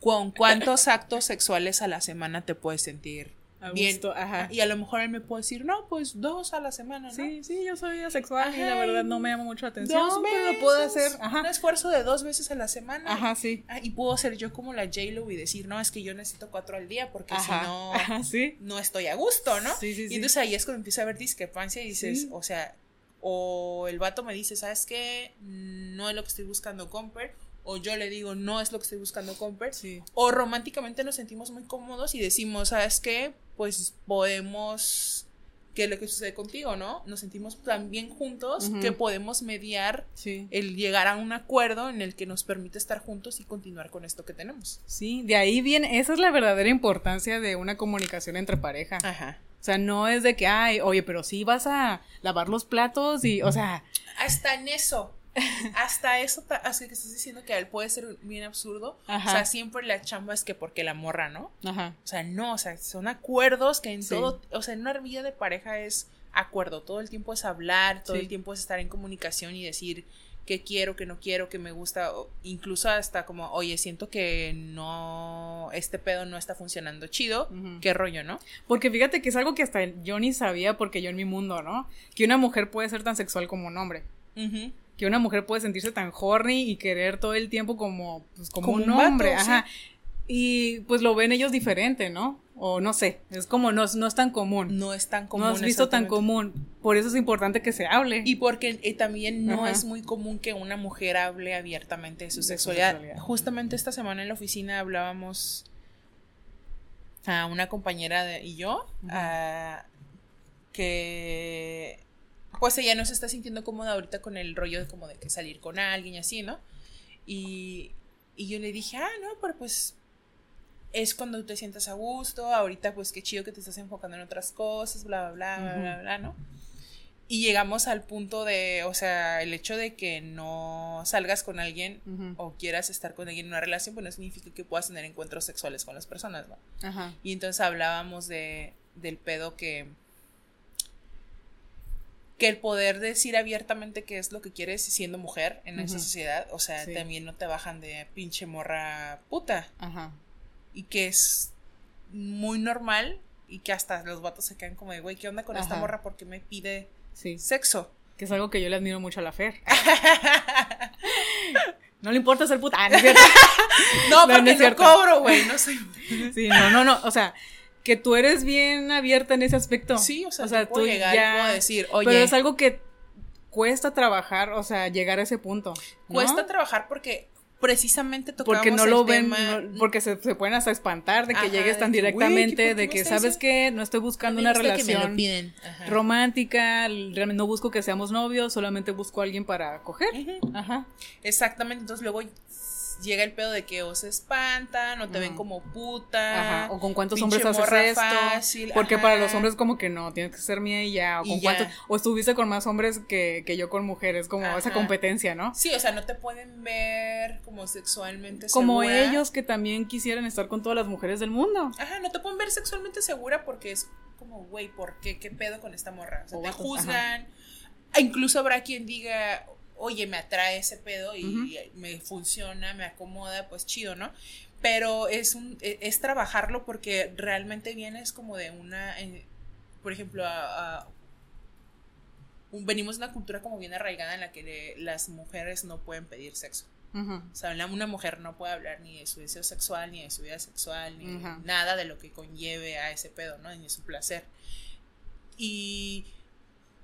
Speaker 1: ¿con cuántos actos sexuales a la semana te puedes sentir bien. ajá. Y a lo mejor él me puede decir, no, pues dos a la semana, ¿no?
Speaker 2: Sí, sí, yo soy asexual y la verdad no me llama mucho la atención, dos pero lo puedo hacer.
Speaker 1: Ajá. Un esfuerzo de dos veces a la semana.
Speaker 2: Ajá, sí.
Speaker 1: Ah, y puedo ser yo como la J-Lo y decir, no, es que yo necesito cuatro al día porque si no, no estoy a gusto, ¿no? Sí, sí, y entonces ahí es cuando empieza a haber discrepancia y dices, o sea, o el vato me dice, ¿sabes qué? No es lo que estoy buscando, Comper o yo le digo, no es lo que estoy buscando Comper, sí. o románticamente nos sentimos muy cómodos y decimos, ¿sabes qué? Pues podemos, ¿qué es lo que sucede contigo, no? Nos sentimos tan bien juntos que podemos mediar el llegar a un acuerdo en el que nos permite estar juntos y continuar con esto que tenemos.
Speaker 2: Sí, de ahí viene, esa es la verdadera importancia de una comunicación entre pareja. Ajá. O sea, no es de que, ay, oye, pero sí vas a lavar los platos y, o sea...
Speaker 1: Hasta en eso hasta eso, así que estás diciendo que él puede ser bien absurdo. O sea, siempre la chamba es que porque la morra, ¿no? Ajá. O sea, no, o sea, son acuerdos que en todo, o sea, en una vida de pareja es acuerdo, todo el tiempo es hablar, todo el tiempo es estar en comunicación y decir qué quiero, qué no quiero, qué me gusta, incluso hasta como, oye, siento que no, este pedo no está funcionando chido, qué rollo, ¿no?
Speaker 2: Porque fíjate que es algo que hasta yo ni sabía porque yo en mi mundo, ¿no? Que una mujer puede ser tan sexual como un hombre. Que una mujer puede sentirse tan horny y querer todo el tiempo como, pues, como, un, hombre, ajá. Y pues lo ven ellos diferente, ¿no? O no sé, es como no, no es tan común.
Speaker 1: No es tan común.
Speaker 2: No has visto tan común. Por eso es importante que se hable.
Speaker 1: Y porque eh, también no es muy común que una mujer hable abiertamente de su, sexualidad. Justamente esta semana en la oficina hablábamos a una compañera y yo que pues ella no se está sintiendo cómoda ahorita con el rollo de como de que salir con alguien y así, ¿no? Y, y yo le dije, ah, no, pero pues es cuando te sientas a gusto, ahorita pues qué chido que te estás enfocando en otras cosas, bla, bla, bla, bla, bla, ¿no? Y llegamos al punto de, o sea, el hecho de que no salgas con alguien o quieras estar con alguien en una relación, pues no significa que puedas tener encuentros sexuales con las personas, ¿no? Ajá. Y entonces hablábamos de, del pedo que, que el poder decir abiertamente qué es lo que quieres siendo mujer en esa sociedad, o sea, también no te bajan de pinche morra puta. Ajá y que es muy normal y que hasta los vatos se quedan como de, güey, ¿qué onda con esta morra? porque me pide sexo?
Speaker 2: Que es algo que yo le admiro mucho a la Fer. no le importa ser puta. Ah, no es cierto.
Speaker 1: no, porque no, cobro, güey, no soy.
Speaker 2: sí, no, no, no, o sea, que tú eres bien abierta en ese aspecto.
Speaker 1: Sí, o sea, tú llegar ya... puedo decir, oye.
Speaker 2: Pero es algo que cuesta trabajar, o sea, llegar a ese punto.
Speaker 1: Cuesta trabajar porque precisamente tocamos
Speaker 2: porque no lo ven porque se, pueden hasta espantar de que llegues tan directamente de que sabes que no estoy buscando una relación romántica realmente no busco que seamos novios solamente busco a alguien para coger
Speaker 1: Ajá. exactamente entonces luego llega el pedo de que o se espantan o te ven como puta.
Speaker 2: O con cuántos hombres haces esto. porque para los hombres como que no, tienes que ser mía y ya. O con cuántos. O estuviste con más hombres que, que yo con mujeres, como esa competencia, ¿no?
Speaker 1: Sí, o sea, no te pueden ver como sexualmente
Speaker 2: segura. Como ellos que también quisieran estar con todas las mujeres del mundo.
Speaker 1: Ajá, no te pueden ver sexualmente segura porque es como, güey, ¿por qué? ¿Qué pedo con esta morra? O sea, te juzgan. Incluso habrá quien diga, oye, me atrae ese pedo y, me funciona, me acomoda, pues chido, ¿no? Pero es, un, e, es trabajarlo porque realmente vienes como de una, por ejemplo, venimos de una cultura como bien arraigada en la que las mujeres no pueden pedir sexo. O sea, una, mujer no puede hablar ni de su deseo sexual, ni de su vida sexual, ni nada de lo que conlleve a ese pedo, ¿no? Ni su placer. Y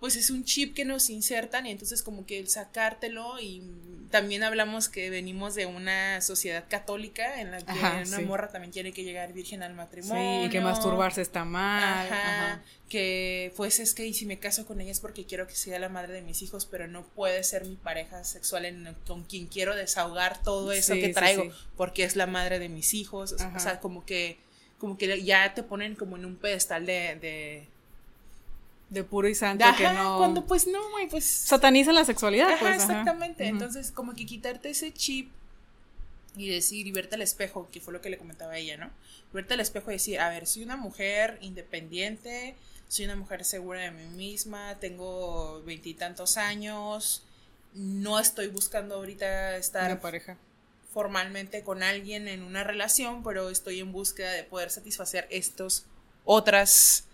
Speaker 1: pues es un chip que nos insertan y entonces como que el sacártelo y también hablamos que venimos de una sociedad católica en la que una morra también tiene que llegar virgen al matrimonio.
Speaker 2: Sí, y que masturbarse está mal.
Speaker 1: Ajá, Que pues es que y si me caso con ella es porque quiero que sea la madre de mis hijos, pero no puede ser mi pareja sexual en, con quien quiero desahogar todo eso que traigo porque es la madre de mis hijos. O sea, como que como que ya te ponen como en un pedestal de
Speaker 2: de puro y santo que no.
Speaker 1: Cuando pues no, güey, pues.
Speaker 2: Satanizan la sexualidad, ajá, pues.
Speaker 1: Exactamente. Entonces, como que quitarte ese chip y decir, y verte al espejo, que fue lo que le comentaba a ella, ¿no? Verte al espejo y decir, a ver, soy una mujer independiente, soy una mujer segura de mí misma, tengo veintitantos años, no estoy buscando ahorita estar.
Speaker 2: pareja.
Speaker 1: Formalmente con alguien en una relación, pero estoy en búsqueda de poder satisfacer estos otras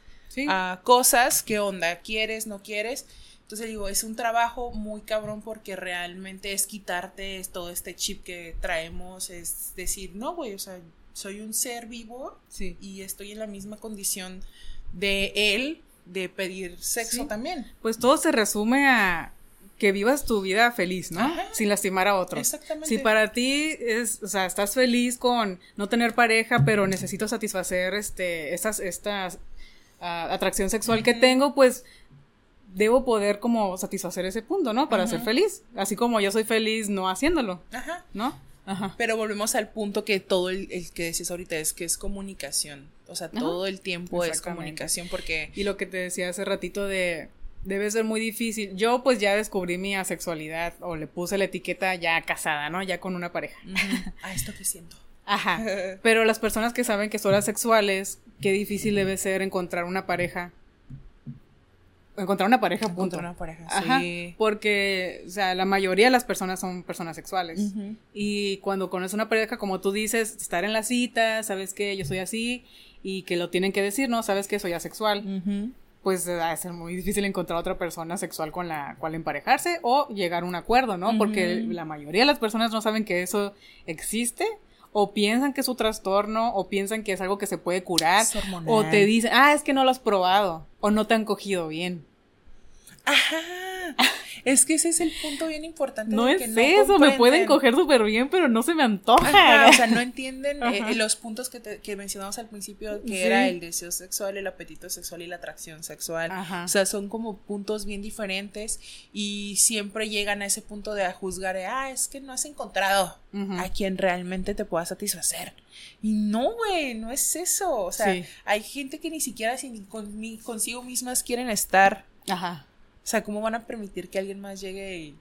Speaker 1: a cosas, qué onda, quieres, no quieres. Entonces digo, es un trabajo muy cabrón porque realmente es quitarte todo este chip que traemos, es decir, no, güey, o sea, soy un ser vivo y estoy en la misma condición de él de pedir sexo también.
Speaker 2: Pues todo se resume a que vivas tu vida feliz, ¿no? Sin lastimar a otros. Exactamente. Si para ti es, o sea, estás feliz con no tener pareja, pero necesito satisfacer este, estas, estas atracción sexual que tengo, pues debo poder como satisfacer ese punto, ¿no? Para ser feliz. Así como yo soy feliz no haciéndolo. Ajá. ¿No?
Speaker 1: Ajá. Pero volvemos al punto que todo el, que decías ahorita es que es comunicación. O sea, todo el tiempo es comunicación porque...
Speaker 2: Y lo que te decía hace ratito de debe ser muy difícil. Yo pues ya descubrí mi asexualidad o le puse la etiqueta ya casada, ¿no? Ya con una pareja.
Speaker 1: A esto que siento.
Speaker 2: Ajá. Pero las personas que saben que son asexuales, qué difícil debe ser encontrar una pareja. Encontrar una pareja, punto.
Speaker 1: Encontrar una pareja,
Speaker 2: Ajá,
Speaker 1: sí.
Speaker 2: Porque, o sea, la mayoría de las personas son personas sexuales. Y cuando conoces una pareja, como tú dices, estar en la cita, sabes que yo soy así y que lo tienen que decir, ¿no? Sabes que soy asexual. Pues va a ser muy difícil encontrar otra persona sexual con la cual emparejarse o llegar a un acuerdo, ¿no? Porque la mayoría de las personas no saben que eso existe o piensan que es un trastorno o piensan que es algo que se puede curar o te dicen, ah, es que no lo has probado o no te han cogido bien.
Speaker 1: Ajá. Es que ese es el punto bien importante.
Speaker 2: No
Speaker 1: de
Speaker 2: es eso, me pueden coger súper bien, pero no se me antoja.
Speaker 1: Ajá, o sea, no entienden eh, los puntos que, te- que mencionamos al principio, que
Speaker 2: Sí.
Speaker 1: era el deseo sexual, el apetito sexual y la atracción sexual.
Speaker 2: Ajá.
Speaker 1: O sea, son como puntos bien diferentes y siempre llegan a ese punto de a juzgar, ah, es que no has encontrado a quien realmente te pueda satisfacer. Y no, güey, no es eso. O sea,
Speaker 2: Sí.
Speaker 1: hay gente que ni siquiera sin- con- ni consigo mismas quieren estar.
Speaker 2: Ajá,
Speaker 1: O sea, ¿cómo van a permitir que alguien más llegue y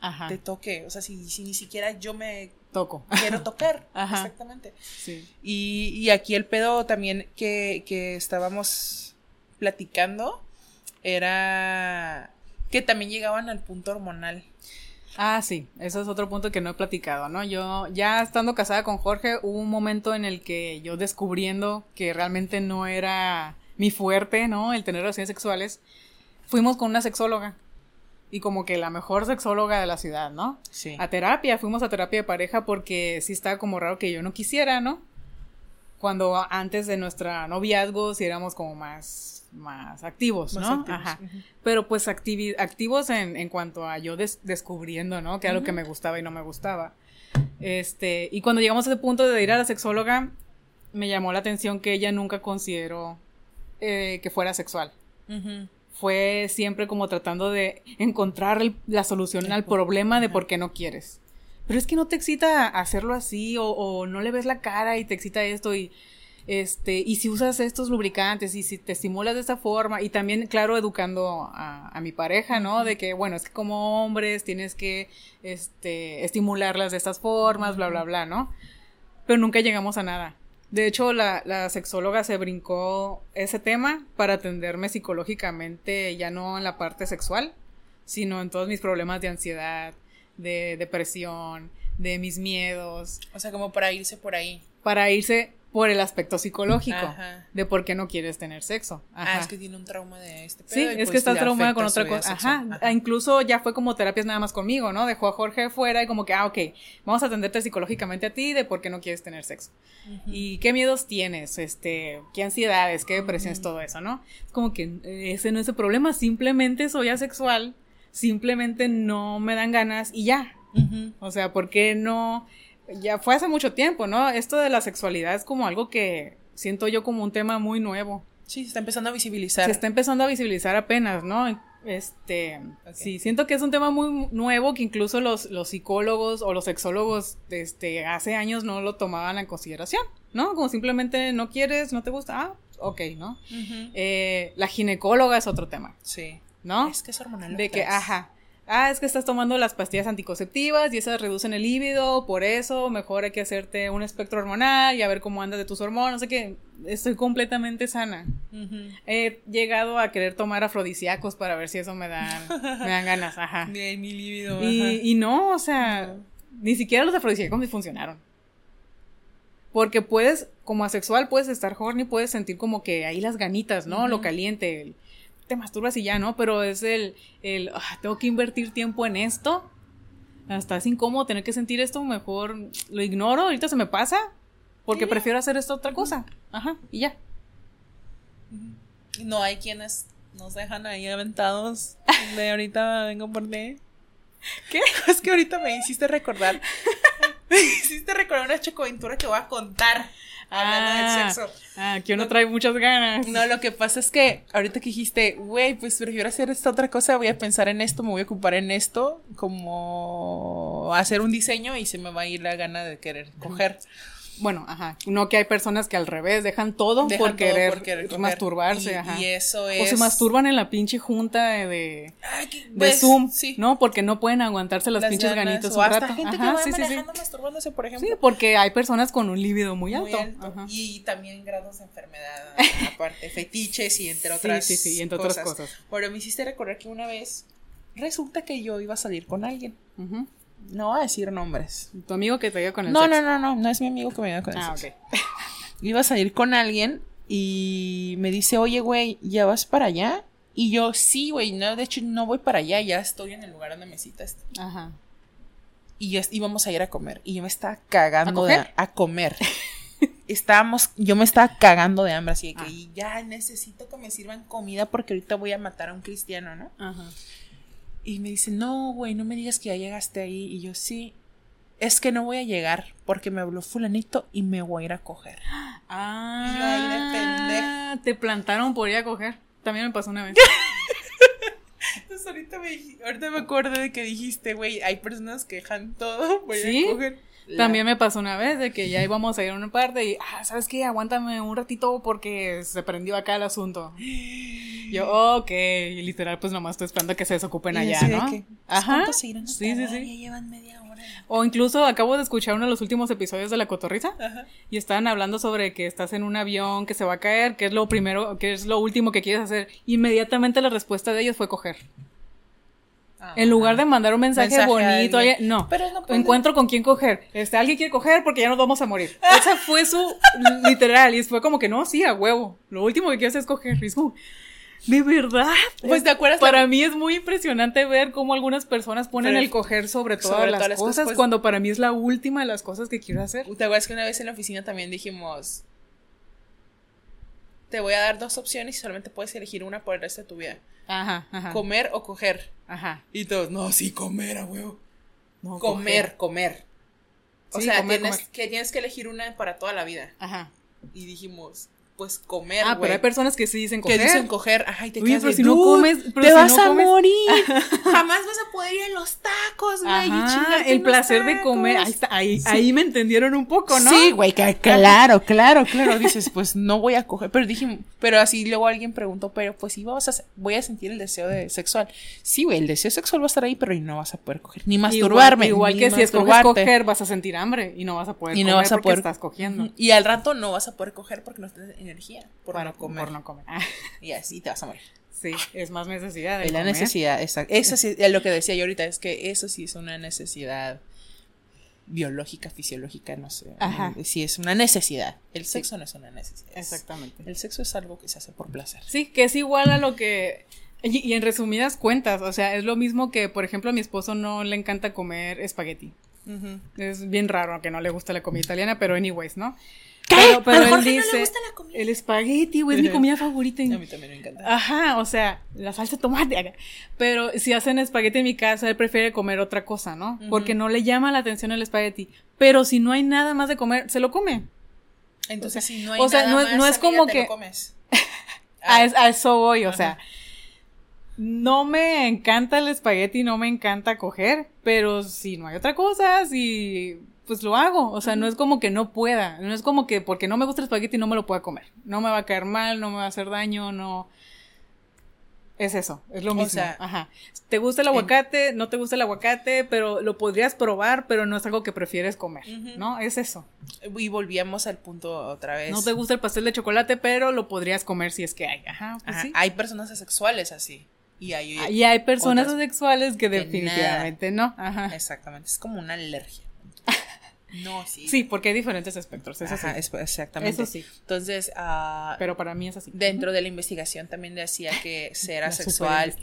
Speaker 2: ajá.
Speaker 1: te toque? O sea, si, si ni siquiera yo me
Speaker 2: Toco.
Speaker 1: quiero tocar.
Speaker 2: Ajá.
Speaker 1: Exactamente.
Speaker 2: Sí.
Speaker 1: Y, y aquí el pedo también que, que estábamos platicando era que también llegaban al punto hormonal.
Speaker 2: Ah, sí, eso es otro punto que no he platicado, ¿no? Yo ya estando casada con Jorge, hubo un momento en el que yo descubriendo que realmente no era mi fuerte, ¿no? El tener relaciones sexuales, fuimos con una sexóloga. Y como que la mejor sexóloga de la ciudad, ¿no?
Speaker 1: Sí.
Speaker 2: A terapia, fuimos a terapia de pareja porque sí estaba como raro que yo no quisiera, ¿no? Cuando antes de nuestra noviazgo sí éramos como más, más activos,
Speaker 1: Más
Speaker 2: ¿no?
Speaker 1: activos,
Speaker 2: Ajá. Pero pues activi- activos en, en cuanto a yo des- descubriendo, ¿no? Que era lo que me gustaba y no me gustaba. Este, y cuando llegamos a ese punto de ir a la sexóloga, me llamó la atención que ella nunca consideró eh, que fuera sexual. Fue siempre como tratando de encontrar el- la solución al problema de por qué no quieres. Pero es que no te excita hacerlo así o, o no le ves la cara y te excita esto y este y si usas estos lubricantes y si te estimulas de esta forma y también claro educando a, a mi pareja no de que bueno es que como hombres tienes que este estimularlas de estas formas bla bla bla no pero nunca llegamos a nada de hecho la, la sexóloga se brincó ese tema para atenderme psicológicamente ya no en la parte sexual sino en todos mis problemas de ansiedad de depresión de mis miedos
Speaker 1: O sea, como para irse por ahí.
Speaker 2: para irse por el aspecto psicológico
Speaker 1: Ajá.
Speaker 2: de por qué no quieres tener sexo. Ajá.
Speaker 1: Ah, es que tiene un trauma de este pedo.
Speaker 2: Sí,
Speaker 1: y,
Speaker 2: es
Speaker 1: pues,
Speaker 2: que está
Speaker 1: le
Speaker 2: traumada con otra cosa. Ajá.
Speaker 1: Ajá.
Speaker 2: Incluso ya fue como terapias nada más conmigo, ¿no? Dejó a Jorge fuera y como que, ah, ok, vamos a atenderte psicológicamente a ti de por qué no quieres tener sexo. Y qué miedos tienes, este, qué ansiedades, qué depresiones, todo eso, ¿no? Es como que eh, ese no es el problema, simplemente soy asexual, simplemente no me dan ganas y ya. O sea, ¿por qué no? Ya fue hace mucho tiempo, ¿no? Esto de la sexualidad es como algo que siento yo como un tema muy nuevo.
Speaker 1: Sí, se está empezando a visibilizar.
Speaker 2: Se está empezando a visibilizar apenas, ¿no? Este,
Speaker 1: Ok.
Speaker 2: sí, siento que es un tema muy nuevo que incluso los, los psicólogos o los sexólogos este, hace años no lo tomaban en consideración, ¿no? Como simplemente no quieres, no te gusta, ah, ok, ¿no? Eh, la ginecóloga es otro tema,
Speaker 1: Sí.
Speaker 2: ¿no?
Speaker 1: Es que es hormonal.
Speaker 2: De que, ajá. Ah, es que estás tomando las pastillas anticonceptivas y esas reducen el líbido, por eso mejor hay que hacerte un espectro hormonal y a ver cómo andas de tus hormonas, no sé qué. Estoy completamente sana. He llegado a querer tomar afrodisíacos para ver si eso me dan, me dan ganas, ajá.
Speaker 1: Mi.
Speaker 2: Y, no, o sea, ni siquiera los afrodisíacos me funcionaron. Porque puedes, como asexual, puedes estar horny, puedes sentir como que ahí las ganitas, ¿no? Lo caliente, el- te masturbas y ya, ¿no? Pero es el, el "Ah, tengo que invertir tiempo en esto. Hasta es incómodo tener que sentir esto, mejor lo ignoro, ahorita se me pasa, porque prefiero hacer esta otra cosa. Ajá, y ya.
Speaker 1: No hay quienes nos dejan ahí aventados de ahorita vengo por ti.
Speaker 2: ¿Qué?
Speaker 1: Es que ahorita me hiciste recordar. me hiciste recordar una chocoventura que voy a contar hablando
Speaker 2: Ah.
Speaker 1: del sexo.
Speaker 2: Ah, que uno trae muchas ganas.
Speaker 1: No, lo que pasa es que ahorita que dijiste, güey, pues prefiero hacer esta otra cosa, voy a pensar en esto, me voy a ocupar en esto, como hacer un diseño y se me va a ir la gana de querer coger.
Speaker 2: Bueno, ajá, no que hay personas que al revés dejan todo
Speaker 1: Dejan
Speaker 2: por
Speaker 1: todo
Speaker 2: querer
Speaker 1: por querer coger.
Speaker 2: masturbarse,
Speaker 1: Y-
Speaker 2: ajá.
Speaker 1: y eso
Speaker 2: O se
Speaker 1: es-
Speaker 2: masturban en la pinche junta de, de,
Speaker 1: Ay, que-
Speaker 2: de
Speaker 1: pues,
Speaker 2: Zoom,
Speaker 1: sí.
Speaker 2: ¿no? Porque no pueden aguantarse las,
Speaker 1: Las
Speaker 2: pinches
Speaker 1: ganas,
Speaker 2: ganitas
Speaker 1: o
Speaker 2: un rato.
Speaker 1: gente que va
Speaker 2: sí, sí, sí.
Speaker 1: manejando masturbándose, por ejemplo.
Speaker 2: Sí, porque hay personas con un líbido muy
Speaker 1: muy
Speaker 2: alto.
Speaker 1: alto.
Speaker 2: Ajá.
Speaker 1: Y también grados de enfermedad, aparte, fetiches y entre
Speaker 2: Sí,
Speaker 1: otras
Speaker 2: sí, sí, y entre otras cosas.
Speaker 1: Pero me hiciste recordar que una vez resulta que yo iba a salir con alguien.
Speaker 2: Ujú.
Speaker 1: No voy a decir nombres.
Speaker 2: Tu amigo que te dio con el
Speaker 1: No,
Speaker 2: sexo.
Speaker 1: no, no, no, no es mi amigo que me iba con el
Speaker 2: Ah,
Speaker 1: sexo.
Speaker 2: ok.
Speaker 1: Iba a salir con alguien y me dice, oye, güey, ¿ya vas para allá? Y yo, sí, güey, no, de hecho no voy para allá, ya estoy en el lugar donde me citas.
Speaker 2: Ajá.
Speaker 1: Y íbamos a ir a comer. Y yo me estaba cagando
Speaker 2: ¿A
Speaker 1: de a comer. Estábamos, yo me estaba cagando de hambre, así de que
Speaker 2: Ah.
Speaker 1: "Y ya necesito que me sirvan comida porque ahorita voy a matar a un cristiano, ¿no?
Speaker 2: Ajá.
Speaker 1: Y me dice, no, güey, no me digas que ya llegaste ahí. Y yo, sí, es que no voy a llegar porque me habló fulanito y me voy a ir a coger.
Speaker 2: Ah,
Speaker 1: Y yo ahí
Speaker 2: te plantaron por ir a coger. También me pasó una vez.
Speaker 1: Entonces ahorita me, ahorita me acuerdo de que dijiste, güey, hay personas que dejan todo, voy
Speaker 2: ¿Sí?
Speaker 1: a coger. La-
Speaker 2: También me pasó una vez de que ya íbamos a ir a una parte y, ah, ¿sabes qué? Aguántame un ratito porque se prendió acá el asunto. Yo, ok, y literal, pues nomás estoy esperando que se desocupen allá,
Speaker 1: de
Speaker 2: ¿no?
Speaker 1: que, pues,
Speaker 2: Ajá.
Speaker 1: ¿cuánto se irán a
Speaker 2: Sí, sí, sí.
Speaker 1: Ya llevan media hora.
Speaker 2: O incluso acabo de escuchar uno de los últimos episodios de La Cotorriza
Speaker 1: Ajá.
Speaker 2: y estaban hablando sobre que estás en un avión que se va a caer, que es lo primero, que es lo último que quieres hacer. Inmediatamente la respuesta de ellos fue coger. En lugar de mandar un mensaje, bonito, no,
Speaker 1: Pero no puede-
Speaker 2: encuentro con quién coger. Este, alguien quiere coger porque ya nos vamos a morir. Esa fue su literal y fue como que no, sí, a huevo. Lo último que quiero hacer es coger. Y es como, de verdad.
Speaker 1: Pues, ¿te acuerdas
Speaker 2: Para
Speaker 1: la-
Speaker 2: mí es muy impresionante ver cómo algunas personas ponen
Speaker 1: Pero-
Speaker 2: el coger sobre todas,
Speaker 1: sobre
Speaker 2: las,
Speaker 1: todas las
Speaker 2: cosas,
Speaker 1: cosas,
Speaker 2: cuando para mí es la última de las cosas que quiero hacer.
Speaker 1: ¿Te acuerdas que una vez en la oficina también dijimos, te voy a dar dos opciones y solamente puedes elegir una por el resto de tu vida?
Speaker 2: Ajá, ajá.
Speaker 1: Comer o coger.
Speaker 2: ajá.
Speaker 1: Y todos, no, sí, comer, a huevo.
Speaker 2: No,
Speaker 1: Comer, comer. O
Speaker 2: Sí,
Speaker 1: sea,
Speaker 2: comer,
Speaker 1: tienes,
Speaker 2: comer.
Speaker 1: que tienes que elegir una para toda la vida.
Speaker 2: Ajá.
Speaker 1: Y dijimos, pues comer,
Speaker 2: Ah, pero hay personas que sí dicen
Speaker 1: que
Speaker 2: coger.
Speaker 1: dicen coger, ajá, y te
Speaker 2: Oye,
Speaker 1: quedas
Speaker 2: pero
Speaker 1: de,
Speaker 2: si no
Speaker 1: "Dude,
Speaker 2: comes- pero
Speaker 1: te
Speaker 2: si
Speaker 1: vas
Speaker 2: no
Speaker 1: a
Speaker 2: comes".
Speaker 1: morir. Jamás vas a poder ir a los tacos, güey.
Speaker 2: el placer de comer. Ahí, está, ahí, ahí me entendieron un poco, ¿no?
Speaker 1: Sí, güey, que- claro, claro, claro. Dices, pues no voy a coger. Pero dije, pero así luego alguien preguntó, pero pues sí vas a, voy a sentir el deseo de sexual. Sí, güey, el deseo sexual va a estar ahí, pero no vas a poder coger. Ni masturbarme.
Speaker 2: Igual, igual
Speaker 1: ni
Speaker 2: que si escoges coger, vas a sentir hambre y no vas a poder
Speaker 1: Y no
Speaker 2: comer
Speaker 1: vas a
Speaker 2: porque
Speaker 1: poder.
Speaker 2: estás cogiendo.
Speaker 1: Y al rato no vas a poder coger porque no tienes energía. Por
Speaker 2: Para-
Speaker 1: no comer.
Speaker 2: Por no comer. Ah,
Speaker 1: Y así te vas a morir.
Speaker 2: sí, es más necesidad. de
Speaker 1: Es la
Speaker 2: comer.
Speaker 1: necesidad, exacto. Eso sí, es lo que decía yo ahorita, es que eso sí es una necesidad biológica, fisiológica, no sé.
Speaker 2: Ajá.
Speaker 1: Sí, es una necesidad. El sexo no es una necesidad. es-
Speaker 2: Exactamente.
Speaker 1: El sexo es algo que se hace por placer.
Speaker 2: Sí, que es igual a lo que... Y, y en resumidas cuentas, o sea, es lo mismo que, por ejemplo, a mi esposo no le encanta comer espagueti. Es bien raro que no le gusta la comida italiana, pero anyways, ¿no? Pero, pero
Speaker 1: A
Speaker 2: él
Speaker 1: Jorge no le
Speaker 2: dice,
Speaker 1: gusta la comida.
Speaker 2: el espagueti, güey, es mi comida favorita.
Speaker 1: A mí también me encanta.
Speaker 2: Ajá, o sea, la salsa de tomate. acá. Pero si hacen espagueti en mi casa, él prefiere comer otra cosa, ¿no? Porque no le llama la atención el espagueti. Pero si no hay nada más de comer, se lo come.
Speaker 1: Entonces, si no hay
Speaker 2: o sea,
Speaker 1: nada
Speaker 2: no
Speaker 1: más,
Speaker 2: no es
Speaker 1: amiga,
Speaker 2: como
Speaker 1: te
Speaker 2: que-
Speaker 1: lo comes.
Speaker 2: A, es- a eso voy, o sea. No me encanta el espagueti, no me encanta coger, pero si no hay otra cosa, si pues lo hago, o sea, no es como que no pueda, no es como que porque no me gusta el espagueti no me lo pueda comer, no me va a caer mal, no me va a hacer daño, no es eso, es lo
Speaker 1: O
Speaker 2: mismo,
Speaker 1: sea,
Speaker 2: ajá. ¿Te gusta el aguacate? No te gusta el aguacate, pero lo podrías probar, pero no es algo que prefieres comer. ¿no? Es eso.
Speaker 1: Y volvíamos al punto otra vez.
Speaker 2: No te gusta el pastel de chocolate, pero lo podrías comer si es que hay, ajá, pues
Speaker 1: Ajá,
Speaker 2: sí.
Speaker 1: Hay personas asexuales así. Y hay.
Speaker 2: Y hay personas
Speaker 1: otras
Speaker 2: asexuales que
Speaker 1: que
Speaker 2: definitivamente no. Ajá.
Speaker 1: Exactamente. Es como una alergia. No, sí.
Speaker 2: Sí, porque hay diferentes espectros, eso
Speaker 1: Ajá,
Speaker 2: sí.
Speaker 1: es- exactamente.
Speaker 2: Eso sí.
Speaker 1: Entonces, ah,
Speaker 2: Pero para mí es así.
Speaker 1: dentro de la investigación también decía que ser asexual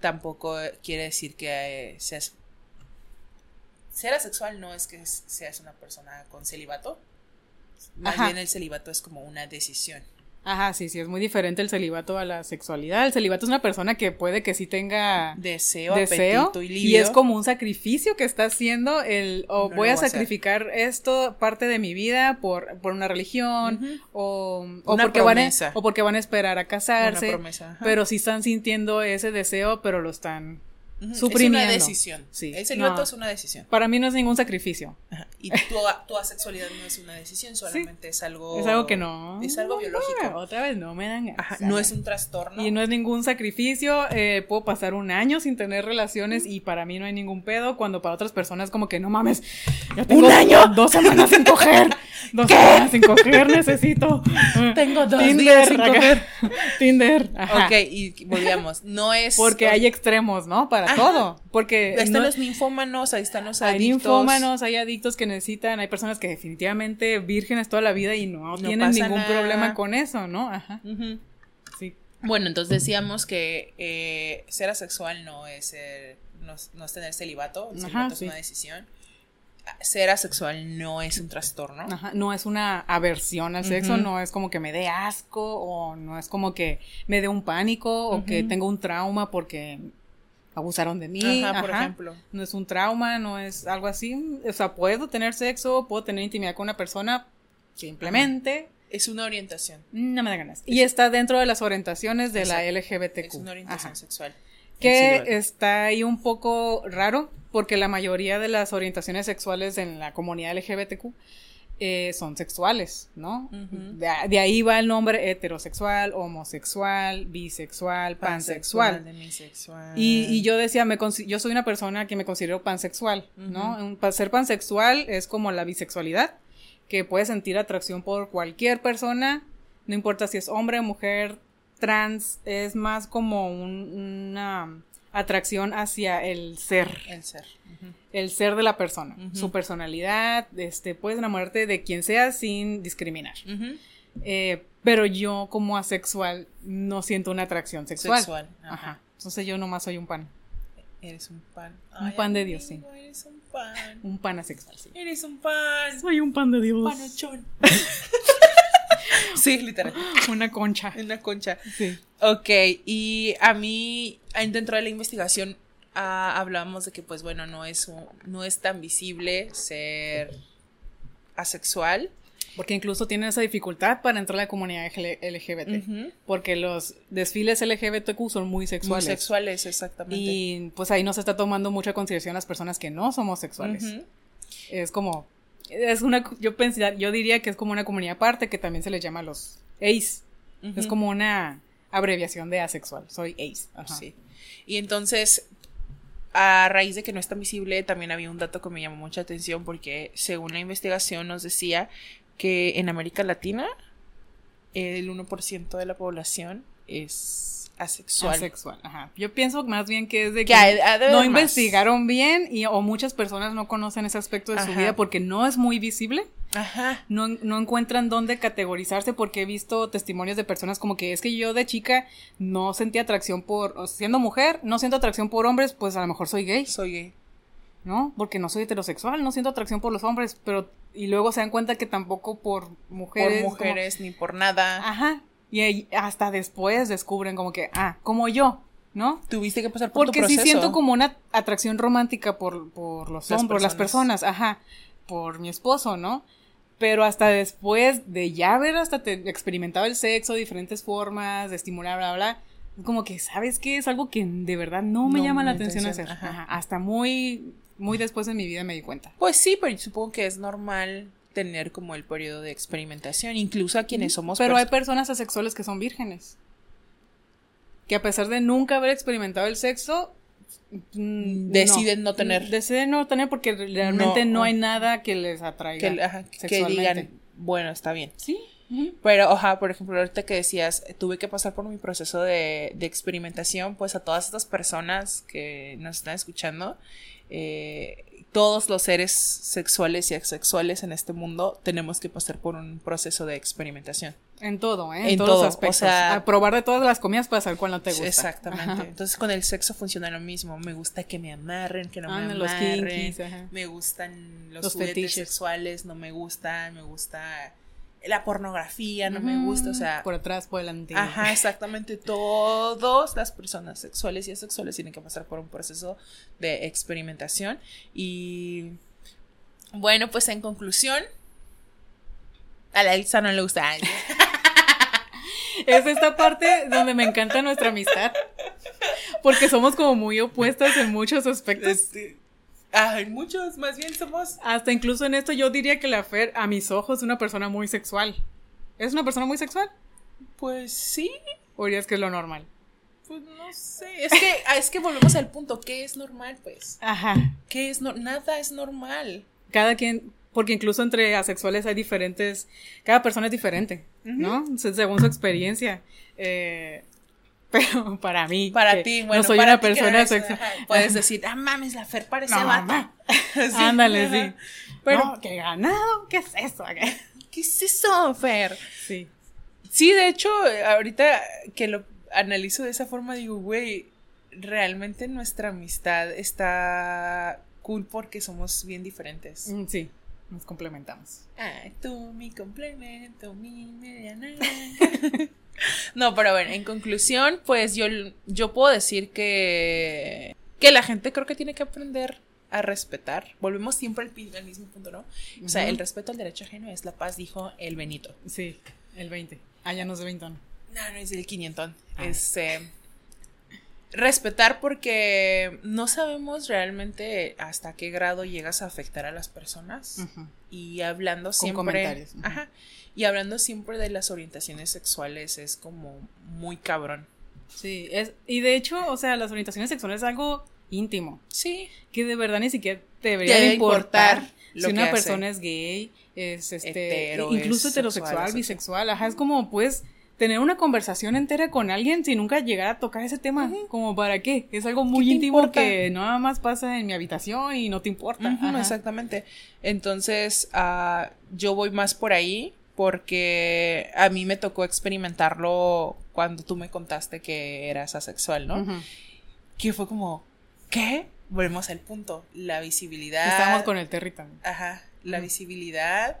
Speaker 1: tampoco quiere decir que eh, seas. Ser asexual no es que seas una persona con celibato. Más
Speaker 2: Ajá.
Speaker 1: bien el celibato es como una decisión.
Speaker 2: Ajá, sí, sí, es muy diferente el celibato a la sexualidad. El celibato es una persona que puede que sí tenga
Speaker 1: Deseo,
Speaker 2: deseo
Speaker 1: apetito y
Speaker 2: y,
Speaker 1: libido.
Speaker 2: es como un sacrificio que está haciendo el o
Speaker 1: No
Speaker 2: voy a sacrificar esto parte de mi vida por, por una religión o, o
Speaker 1: Una
Speaker 2: porque van a, o porque van a esperar a casarse
Speaker 1: Una promesa, ajá.
Speaker 2: pero sí están sintiendo ese deseo pero lo están suprimiendo.
Speaker 1: Es una decisión.
Speaker 2: Sí.
Speaker 1: El celibato
Speaker 2: No.
Speaker 1: es una decisión.
Speaker 2: para mí no es ningún sacrificio
Speaker 1: Ajá. Y tu, tu asexualidad no es una decisión, solamente es algo.
Speaker 2: Es algo que no.
Speaker 1: Es algo biológico.
Speaker 2: Otra vez no me dan.
Speaker 1: Ajá, no es un trastorno.
Speaker 2: Y no es ningún sacrificio. eh, puedo pasar un año sin tener relaciones y para mí no hay ningún pedo. Cuando para otras personas, como que no mames. Tengo
Speaker 1: ¿Un año?
Speaker 2: Dos semanas sin coger. Dos semanas sin coger, necesito.
Speaker 1: Tengo dos
Speaker 2: Tinder,
Speaker 1: días sin coger.
Speaker 2: Tinder. Ajá.
Speaker 1: Ok, y volvíamos. No es.
Speaker 2: Porque hay extremos, ¿no? Para
Speaker 1: Ajá.
Speaker 2: todo. Porque
Speaker 1: Ahí están
Speaker 2: no-
Speaker 1: los ninfómanos, ahí están los
Speaker 2: hay
Speaker 1: adictos.
Speaker 2: ninfómanos, hay adictos que necesitan, hay personas que definitivamente vírgenes toda la vida y no, tienen
Speaker 1: pasa
Speaker 2: ningún
Speaker 1: nada.
Speaker 2: problema con eso, ¿no? Ajá. Sí.
Speaker 1: Bueno, entonces decíamos que eh, ser asexual no es, ser- no, no es tener celibato, el
Speaker 2: Ajá,
Speaker 1: celibato
Speaker 2: sí.
Speaker 1: es una decisión. Ser asexual no es un trastorno.
Speaker 2: Ajá, no es una aversión al sexo, no es como que me dé asco o no es como que me dé un pánico o que tengo un trauma porque abusaron de mí.
Speaker 1: Ajá, por
Speaker 2: ajá.
Speaker 1: ejemplo.
Speaker 2: No es un trauma, no es algo así. O sea, puedo tener sexo, puedo tener intimidad con una persona, simplemente
Speaker 1: Es una orientación.
Speaker 2: no me da ganas. Y está dentro de las orientaciones de la. LGBTQ.
Speaker 1: Es una orientación
Speaker 2: Ajá.
Speaker 1: sexual.
Speaker 2: Que está ahí un poco raro, porque la mayoría de las orientaciones sexuales en la comunidad LGBTQ eh, son sexuales, ¿no? De, de ahí va el nombre heterosexual, homosexual, bisexual, pansexual. Y, y yo decía, me yo soy una persona que me considero pansexual, ¿no?
Speaker 1: Ujú.
Speaker 2: Un- pa- ser pansexual es como la bisexualidad, que puede sentir atracción por cualquier persona, no importa si es hombre, mujer, trans, es más como un- una atracción hacia el ser,
Speaker 1: El ser. Ujú.
Speaker 2: El ser de la persona, su personalidad, este, puedes enamorarte de quien sea sin discriminar. Eh, pero yo como asexual no siento una atracción sexual.
Speaker 1: Sexual. Ajá.
Speaker 2: Ajá. Entonces yo nomás soy un pan.
Speaker 1: Eres un pan.
Speaker 2: Un pan de Dios,
Speaker 1: amigo, Eres un pan.
Speaker 2: Un pan asexual, sí.
Speaker 1: Eres un pan.
Speaker 2: Soy un pan de Dios.
Speaker 1: Panochón. sí, literal.
Speaker 2: Una concha.
Speaker 1: Una concha.
Speaker 2: Sí.
Speaker 1: Ok, y a mí, en- dentro de la investigación, ah, hablábamos de que, pues bueno, no es, un- no es tan visible ser asexual.
Speaker 2: Porque incluso tienen esa dificultad para entrar a la comunidad LGBT. Porque los desfiles LGBTQ son muy
Speaker 1: Muy
Speaker 2: sexuales.
Speaker 1: sexuales, exactamente.
Speaker 2: Y pues ahí no se está tomando mucha consideración las personas que no somos sexuales. Es como. Es una. Yo pensé, yo diría que es como una comunidad aparte que también se les llama los ace. Es como una abreviación de asexual. Soy ace. Ajá.
Speaker 1: Sí. Y entonces, a raíz de que no es tan visible, también había un dato que me llamó mucha atención porque según la investigación nos decía que en América Latina el 1% de la población es asexual.
Speaker 2: Asexual, ajá. Yo pienso más bien que es de
Speaker 1: Que
Speaker 2: no
Speaker 1: más.
Speaker 2: investigaron bien y o muchas personas no conocen ese aspecto de su vida porque no es muy visible.
Speaker 1: Ajá.
Speaker 2: No, no encuentran dónde categorizarse porque he visto testimonios de personas como que es que yo de chica no sentía atracción por, o siendo mujer, no siento atracción por hombres, pues a lo mejor soy gay,
Speaker 1: Soy gay.
Speaker 2: ¿no? Porque no soy heterosexual, no siento atracción por los hombres, pero y luego se dan cuenta que tampoco por mujeres.
Speaker 1: por
Speaker 2: como-
Speaker 1: mujeres ni por nada.
Speaker 2: ajá. Y hasta después descubren como que, ah, como yo, ¿no?
Speaker 1: Tuviste que pasar por
Speaker 2: Porque
Speaker 1: tu
Speaker 2: sí
Speaker 1: proceso.
Speaker 2: siento como una atracción romántica por, por los hombres, por las
Speaker 1: personas.
Speaker 2: ajá, por mi esposo, ¿no? Pero hasta después de ya haber hasta te- experimentado el sexo, diferentes formas de estimular, bla, bla, como que, ¿sabes qué? Es algo que de verdad no me
Speaker 1: No
Speaker 2: llama la atención
Speaker 1: atención,
Speaker 2: hacer.
Speaker 1: ajá.
Speaker 2: Ajá, Hasta muy, muy después en mi vida me di cuenta.
Speaker 1: Pues sí, pero supongo que es normal tener como el periodo de experimentación, incluso a quienes somos
Speaker 2: Pero hay
Speaker 1: pers-
Speaker 2: personas asexuales que son vírgenes. Que a pesar de nunca haber experimentado el sexo, mm,
Speaker 1: Deciden no tener.
Speaker 2: Deciden no tener porque realmente no,
Speaker 1: No,
Speaker 2: hay nada que les atraiga.
Speaker 1: que, ajá, que
Speaker 2: sexualmente.
Speaker 1: digan, bueno, está bien.
Speaker 2: Sí.
Speaker 1: Pero, ojalá, por ejemplo, ahorita que decías, tuve que pasar por mi proceso de, de experimentación, pues a todas estas personas que nos están escuchando, eh, todos los seres sexuales y asexuales en este mundo tenemos que pasar por un proceso de experimentación.
Speaker 2: En todo, ¿eh? En,
Speaker 1: En
Speaker 2: todos
Speaker 1: todo,
Speaker 2: los aspectos.
Speaker 1: o sea-
Speaker 2: a probar de todas las comidas para saber cuál no te gusta.
Speaker 1: Exactamente.
Speaker 2: Ajá.
Speaker 1: Entonces con el sexo funciona lo mismo. Me gusta que me amarren, que no
Speaker 2: Ah,
Speaker 1: me
Speaker 2: los
Speaker 1: amarren.
Speaker 2: kinkies, ajá.
Speaker 1: Me gustan los,
Speaker 2: Los
Speaker 1: juguetes
Speaker 2: fetiches.
Speaker 1: sexuales, no me gustan, me gusta la pornografía, no me gusta, o sea,
Speaker 2: Por atrás, por delante.
Speaker 1: Ajá, exactamente. Todas las personas sexuales y asexuales tienen que pasar por un proceso de experimentación. Y bueno, pues en conclusión, a la Elsa no le gusta. Ay,
Speaker 2: Es esta parte donde me encanta nuestra amistad. Porque somos como muy opuestas en muchos aspectos.
Speaker 1: este, Ay, muchos, más bien somos.
Speaker 2: Hasta incluso en esto yo diría que la Fer, a mis ojos, es una persona muy sexual. ¿Es una persona muy sexual?
Speaker 1: Pues sí.
Speaker 2: ¿O dirías que es lo normal?
Speaker 1: Pues no sé. Es que, ah, es que volvemos al punto. ¿Qué es normal, pues?
Speaker 2: Ajá.
Speaker 1: ¿Qué es no Nada es normal.
Speaker 2: Cada quien, porque incluso entre asexuales hay diferentes, cada persona es diferente, ¿no? Se- Según su experiencia. Eh, pero para mí,
Speaker 1: Para ti, bueno,
Speaker 2: no soy
Speaker 1: para
Speaker 2: una persona sexual.
Speaker 1: Puedes decir, ah, mames, la Fer parece
Speaker 2: No,
Speaker 1: vato. Sí,
Speaker 2: Ándale,
Speaker 1: ajá.
Speaker 2: sí. Pero, no, qué ganado, ¿qué es eso?
Speaker 1: ¿Qué es eso, Fer?
Speaker 2: Sí.
Speaker 1: Sí, de hecho, ahorita que lo analizo de esa forma, digo, güey, realmente nuestra amistad está cool porque somos bien diferentes.
Speaker 2: Mm, Sí, nos complementamos.
Speaker 1: Ay, tú, mi complemento, mi media naranja. no, pero bueno, en conclusión, pues yo, yo puedo decir que, que la gente creo que tiene que aprender a respetar. Volvemos siempre al, mismo punto, ¿no? O sea, el respeto al derecho ajeno es la paz, dijo el Benito.
Speaker 2: Sí, el 20. Ah, ya no es de 20. ¿no?
Speaker 1: No, es el 500.
Speaker 2: Ah.
Speaker 1: Este. Respetar porque no sabemos realmente hasta qué grado llegas a afectar a las personas. Y hablando siempre.
Speaker 2: comentarios.
Speaker 1: Ajá. Y hablando siempre de las orientaciones sexuales es como muy cabrón.
Speaker 2: Sí, es, y de hecho, o sea, las orientaciones sexuales es algo íntimo,
Speaker 1: Sí.
Speaker 2: que de verdad ni siquiera te debería
Speaker 1: Debe
Speaker 2: de importar,
Speaker 1: importar lo
Speaker 2: si
Speaker 1: que
Speaker 2: una
Speaker 1: hace.
Speaker 2: persona es gay, es este,
Speaker 1: Hetero,
Speaker 2: incluso
Speaker 1: es
Speaker 2: heterosexual,
Speaker 1: sexual,
Speaker 2: bisexual, ajá, es como pues tener una conversación entera con alguien sin nunca llegar a tocar ese tema, como para qué, es algo muy íntimo
Speaker 1: importa?
Speaker 2: que nada más pasa en mi habitación y no te importa. Ajá.
Speaker 1: exactamente. Entonces, ah, yo voy más por ahí porque a mí me tocó experimentarlo cuando tú me contaste que eras asexual, ¿no? Que fue como, ¿qué? Volvemos al punto. La visibilidad.
Speaker 2: Estábamos con el Terry también.
Speaker 1: Ajá. La visibilidad,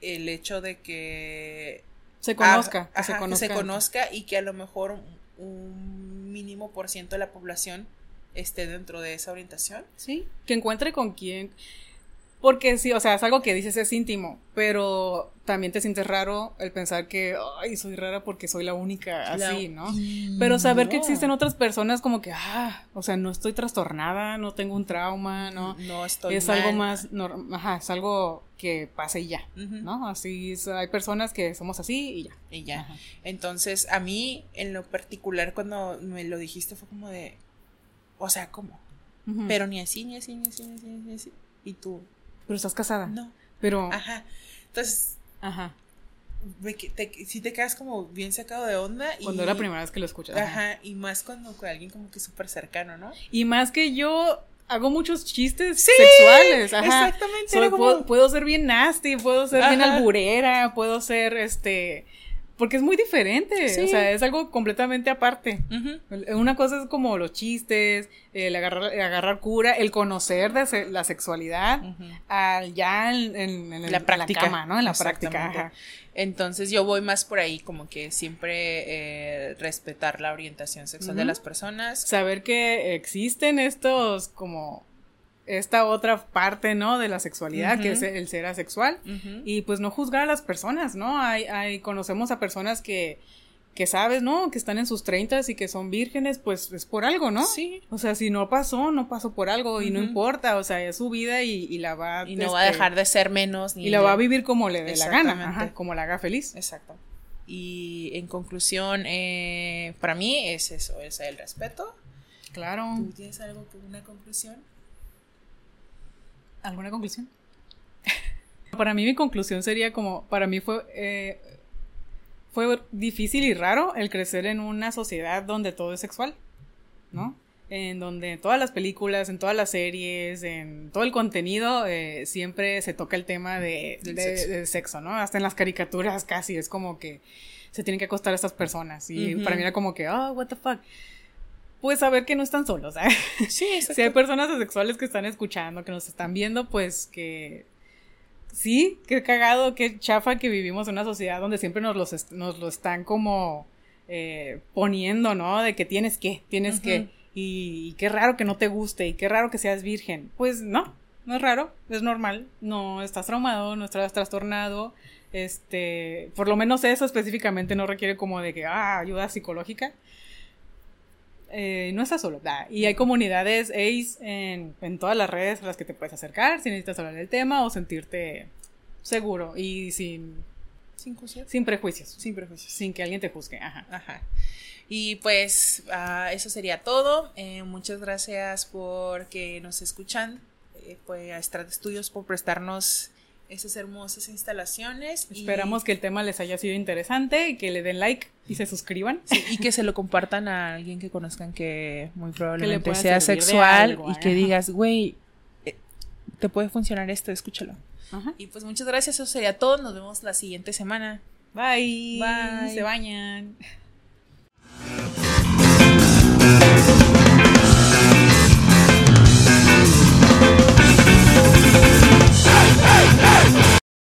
Speaker 1: el hecho de que.
Speaker 2: Se conozca, que se conozca.
Speaker 1: se conozca y que a lo mejor un- mínimo por ciento de la población esté dentro de esa orientación.
Speaker 2: Sí, que encuentre con quién. Porque sí, o sea, es algo que dices es íntimo, pero también te sientes raro el pensar que, ay, soy rara porque soy la única así, ¿no? Pero saber que
Speaker 1: no.
Speaker 2: existen otras personas como que, ah, o sea, no estoy trastornada, no tengo un trauma, ¿no?
Speaker 1: No estoy
Speaker 2: es algo más, norm- ajá, es algo que pasa y ya. ¿no? Así, es, hay personas que somos así y ya.
Speaker 1: Y ya.
Speaker 2: Ajá.
Speaker 1: Entonces, a mí, en lo particular, cuando me lo dijiste, fue como de. O sea, ¿cómo? Pero ni así, ni así, ni así, ni así, ni así. Y tú,
Speaker 2: Pero estás casada.
Speaker 1: no.
Speaker 2: Pero,
Speaker 1: Ajá. Entonces,
Speaker 2: ajá,
Speaker 1: me te, sí te quedas como bien sacado de onda. Y,
Speaker 2: cuando es la primera vez que lo escuchas. ajá.
Speaker 1: Ajá. Y más cuando con alguien como que súper cercano, ¿no?
Speaker 2: Y más que yo hago muchos chistes
Speaker 1: Sí,
Speaker 2: sexuales, ajá.
Speaker 1: exactamente,
Speaker 2: Soy-
Speaker 1: era como-
Speaker 2: puedo, puedo ser bien nasty, puedo ser bien alburera, puedo ser este porque es muy diferente,
Speaker 1: Sí.
Speaker 2: o sea, es algo completamente aparte. Una cosa es como los chistes, el agarrar, el agarrar cura, el conocer de se- la sexualidad, al ya en, en-
Speaker 1: La
Speaker 2: en
Speaker 1: práctica.
Speaker 2: cama, ¿no? En la práctica. Ajá.
Speaker 1: Entonces yo voy más por ahí, como que siempre eh, respetar la orientación sexual de las personas.
Speaker 2: Saber que existen estos como esta otra parte, ¿no? De la sexualidad, que es el ser asexual. Y pues no juzgar a las personas, ¿no? Hay, hay, conocemos a personas que, que sabes, ¿no? Que están en sus treintas y que son vírgenes, pues es por algo, ¿no?
Speaker 1: Sí.
Speaker 2: O sea, si no pasó, no pasó por algo y no importa, o sea, es su vida y, y la va
Speaker 1: Y no va a
Speaker 2: este,
Speaker 1: dejar de ser menos. Ni
Speaker 2: y la va a vivir como le dé la gana, ajá, como la haga feliz.
Speaker 1: Exacto. Y en conclusión, eh, para mí es eso, es el respeto.
Speaker 2: Claro.
Speaker 1: ¿Tú tienes algo una conclusión?
Speaker 2: ¿Alguna conclusión? para mí mi conclusión sería como, para mí fue, eh, fue difícil y raro el crecer en una sociedad donde todo es sexual, ¿no? En donde en todas las películas, en todas las series, en todo el contenido, eh, siempre se toca el tema de, de-
Speaker 1: sexo.
Speaker 2: de sexo, ¿no? Hasta en las caricaturas casi es como que se tienen que acostar estas personas. Y para mí era como que, oh, what the fuck. Pues saber que no están solos, ¿sabes?
Speaker 1: Sí, exacto.
Speaker 2: Si hay personas asexuales que están escuchando, que nos están viendo, pues que sí, qué cagado, qué chafa que vivimos en una sociedad donde siempre nos, los nos lo están como eh, poniendo, ¿no? De que tienes que, tienes que. Y, y qué raro que no te guste y qué raro que seas virgen. Pues no, no es raro, es normal. No estás traumado, no estás trastornado. Este, por lo menos eso específicamente no requiere como de que, ah, ayuda psicológica. Eh, no estás solo. Y hay comunidades ACE en, en, todas las redes a las que te puedes acercar si necesitas hablar del tema o sentirte seguro y sin,
Speaker 1: sin,
Speaker 2: sin prejuicios.
Speaker 1: Sin prejuicios.
Speaker 2: Sin que alguien te juzgue. Ajá.
Speaker 1: Ajá. Y pues uh, eso sería todo. Eh, muchas gracias por que nos escuchan. Eh, pues a Strat Studios por prestarnos esas hermosas instalaciones.
Speaker 2: Esperamos que el tema les haya sido interesante y que le den like y se suscriban.
Speaker 1: y que se lo compartan a alguien que conozcan que muy probablemente sea sexual y que digas, güey, eh, te puede funcionar esto, escúchalo. Y pues muchas gracias, eso sería todo. Nos vemos la siguiente semana.
Speaker 2: Bye. Bye. Se bañan.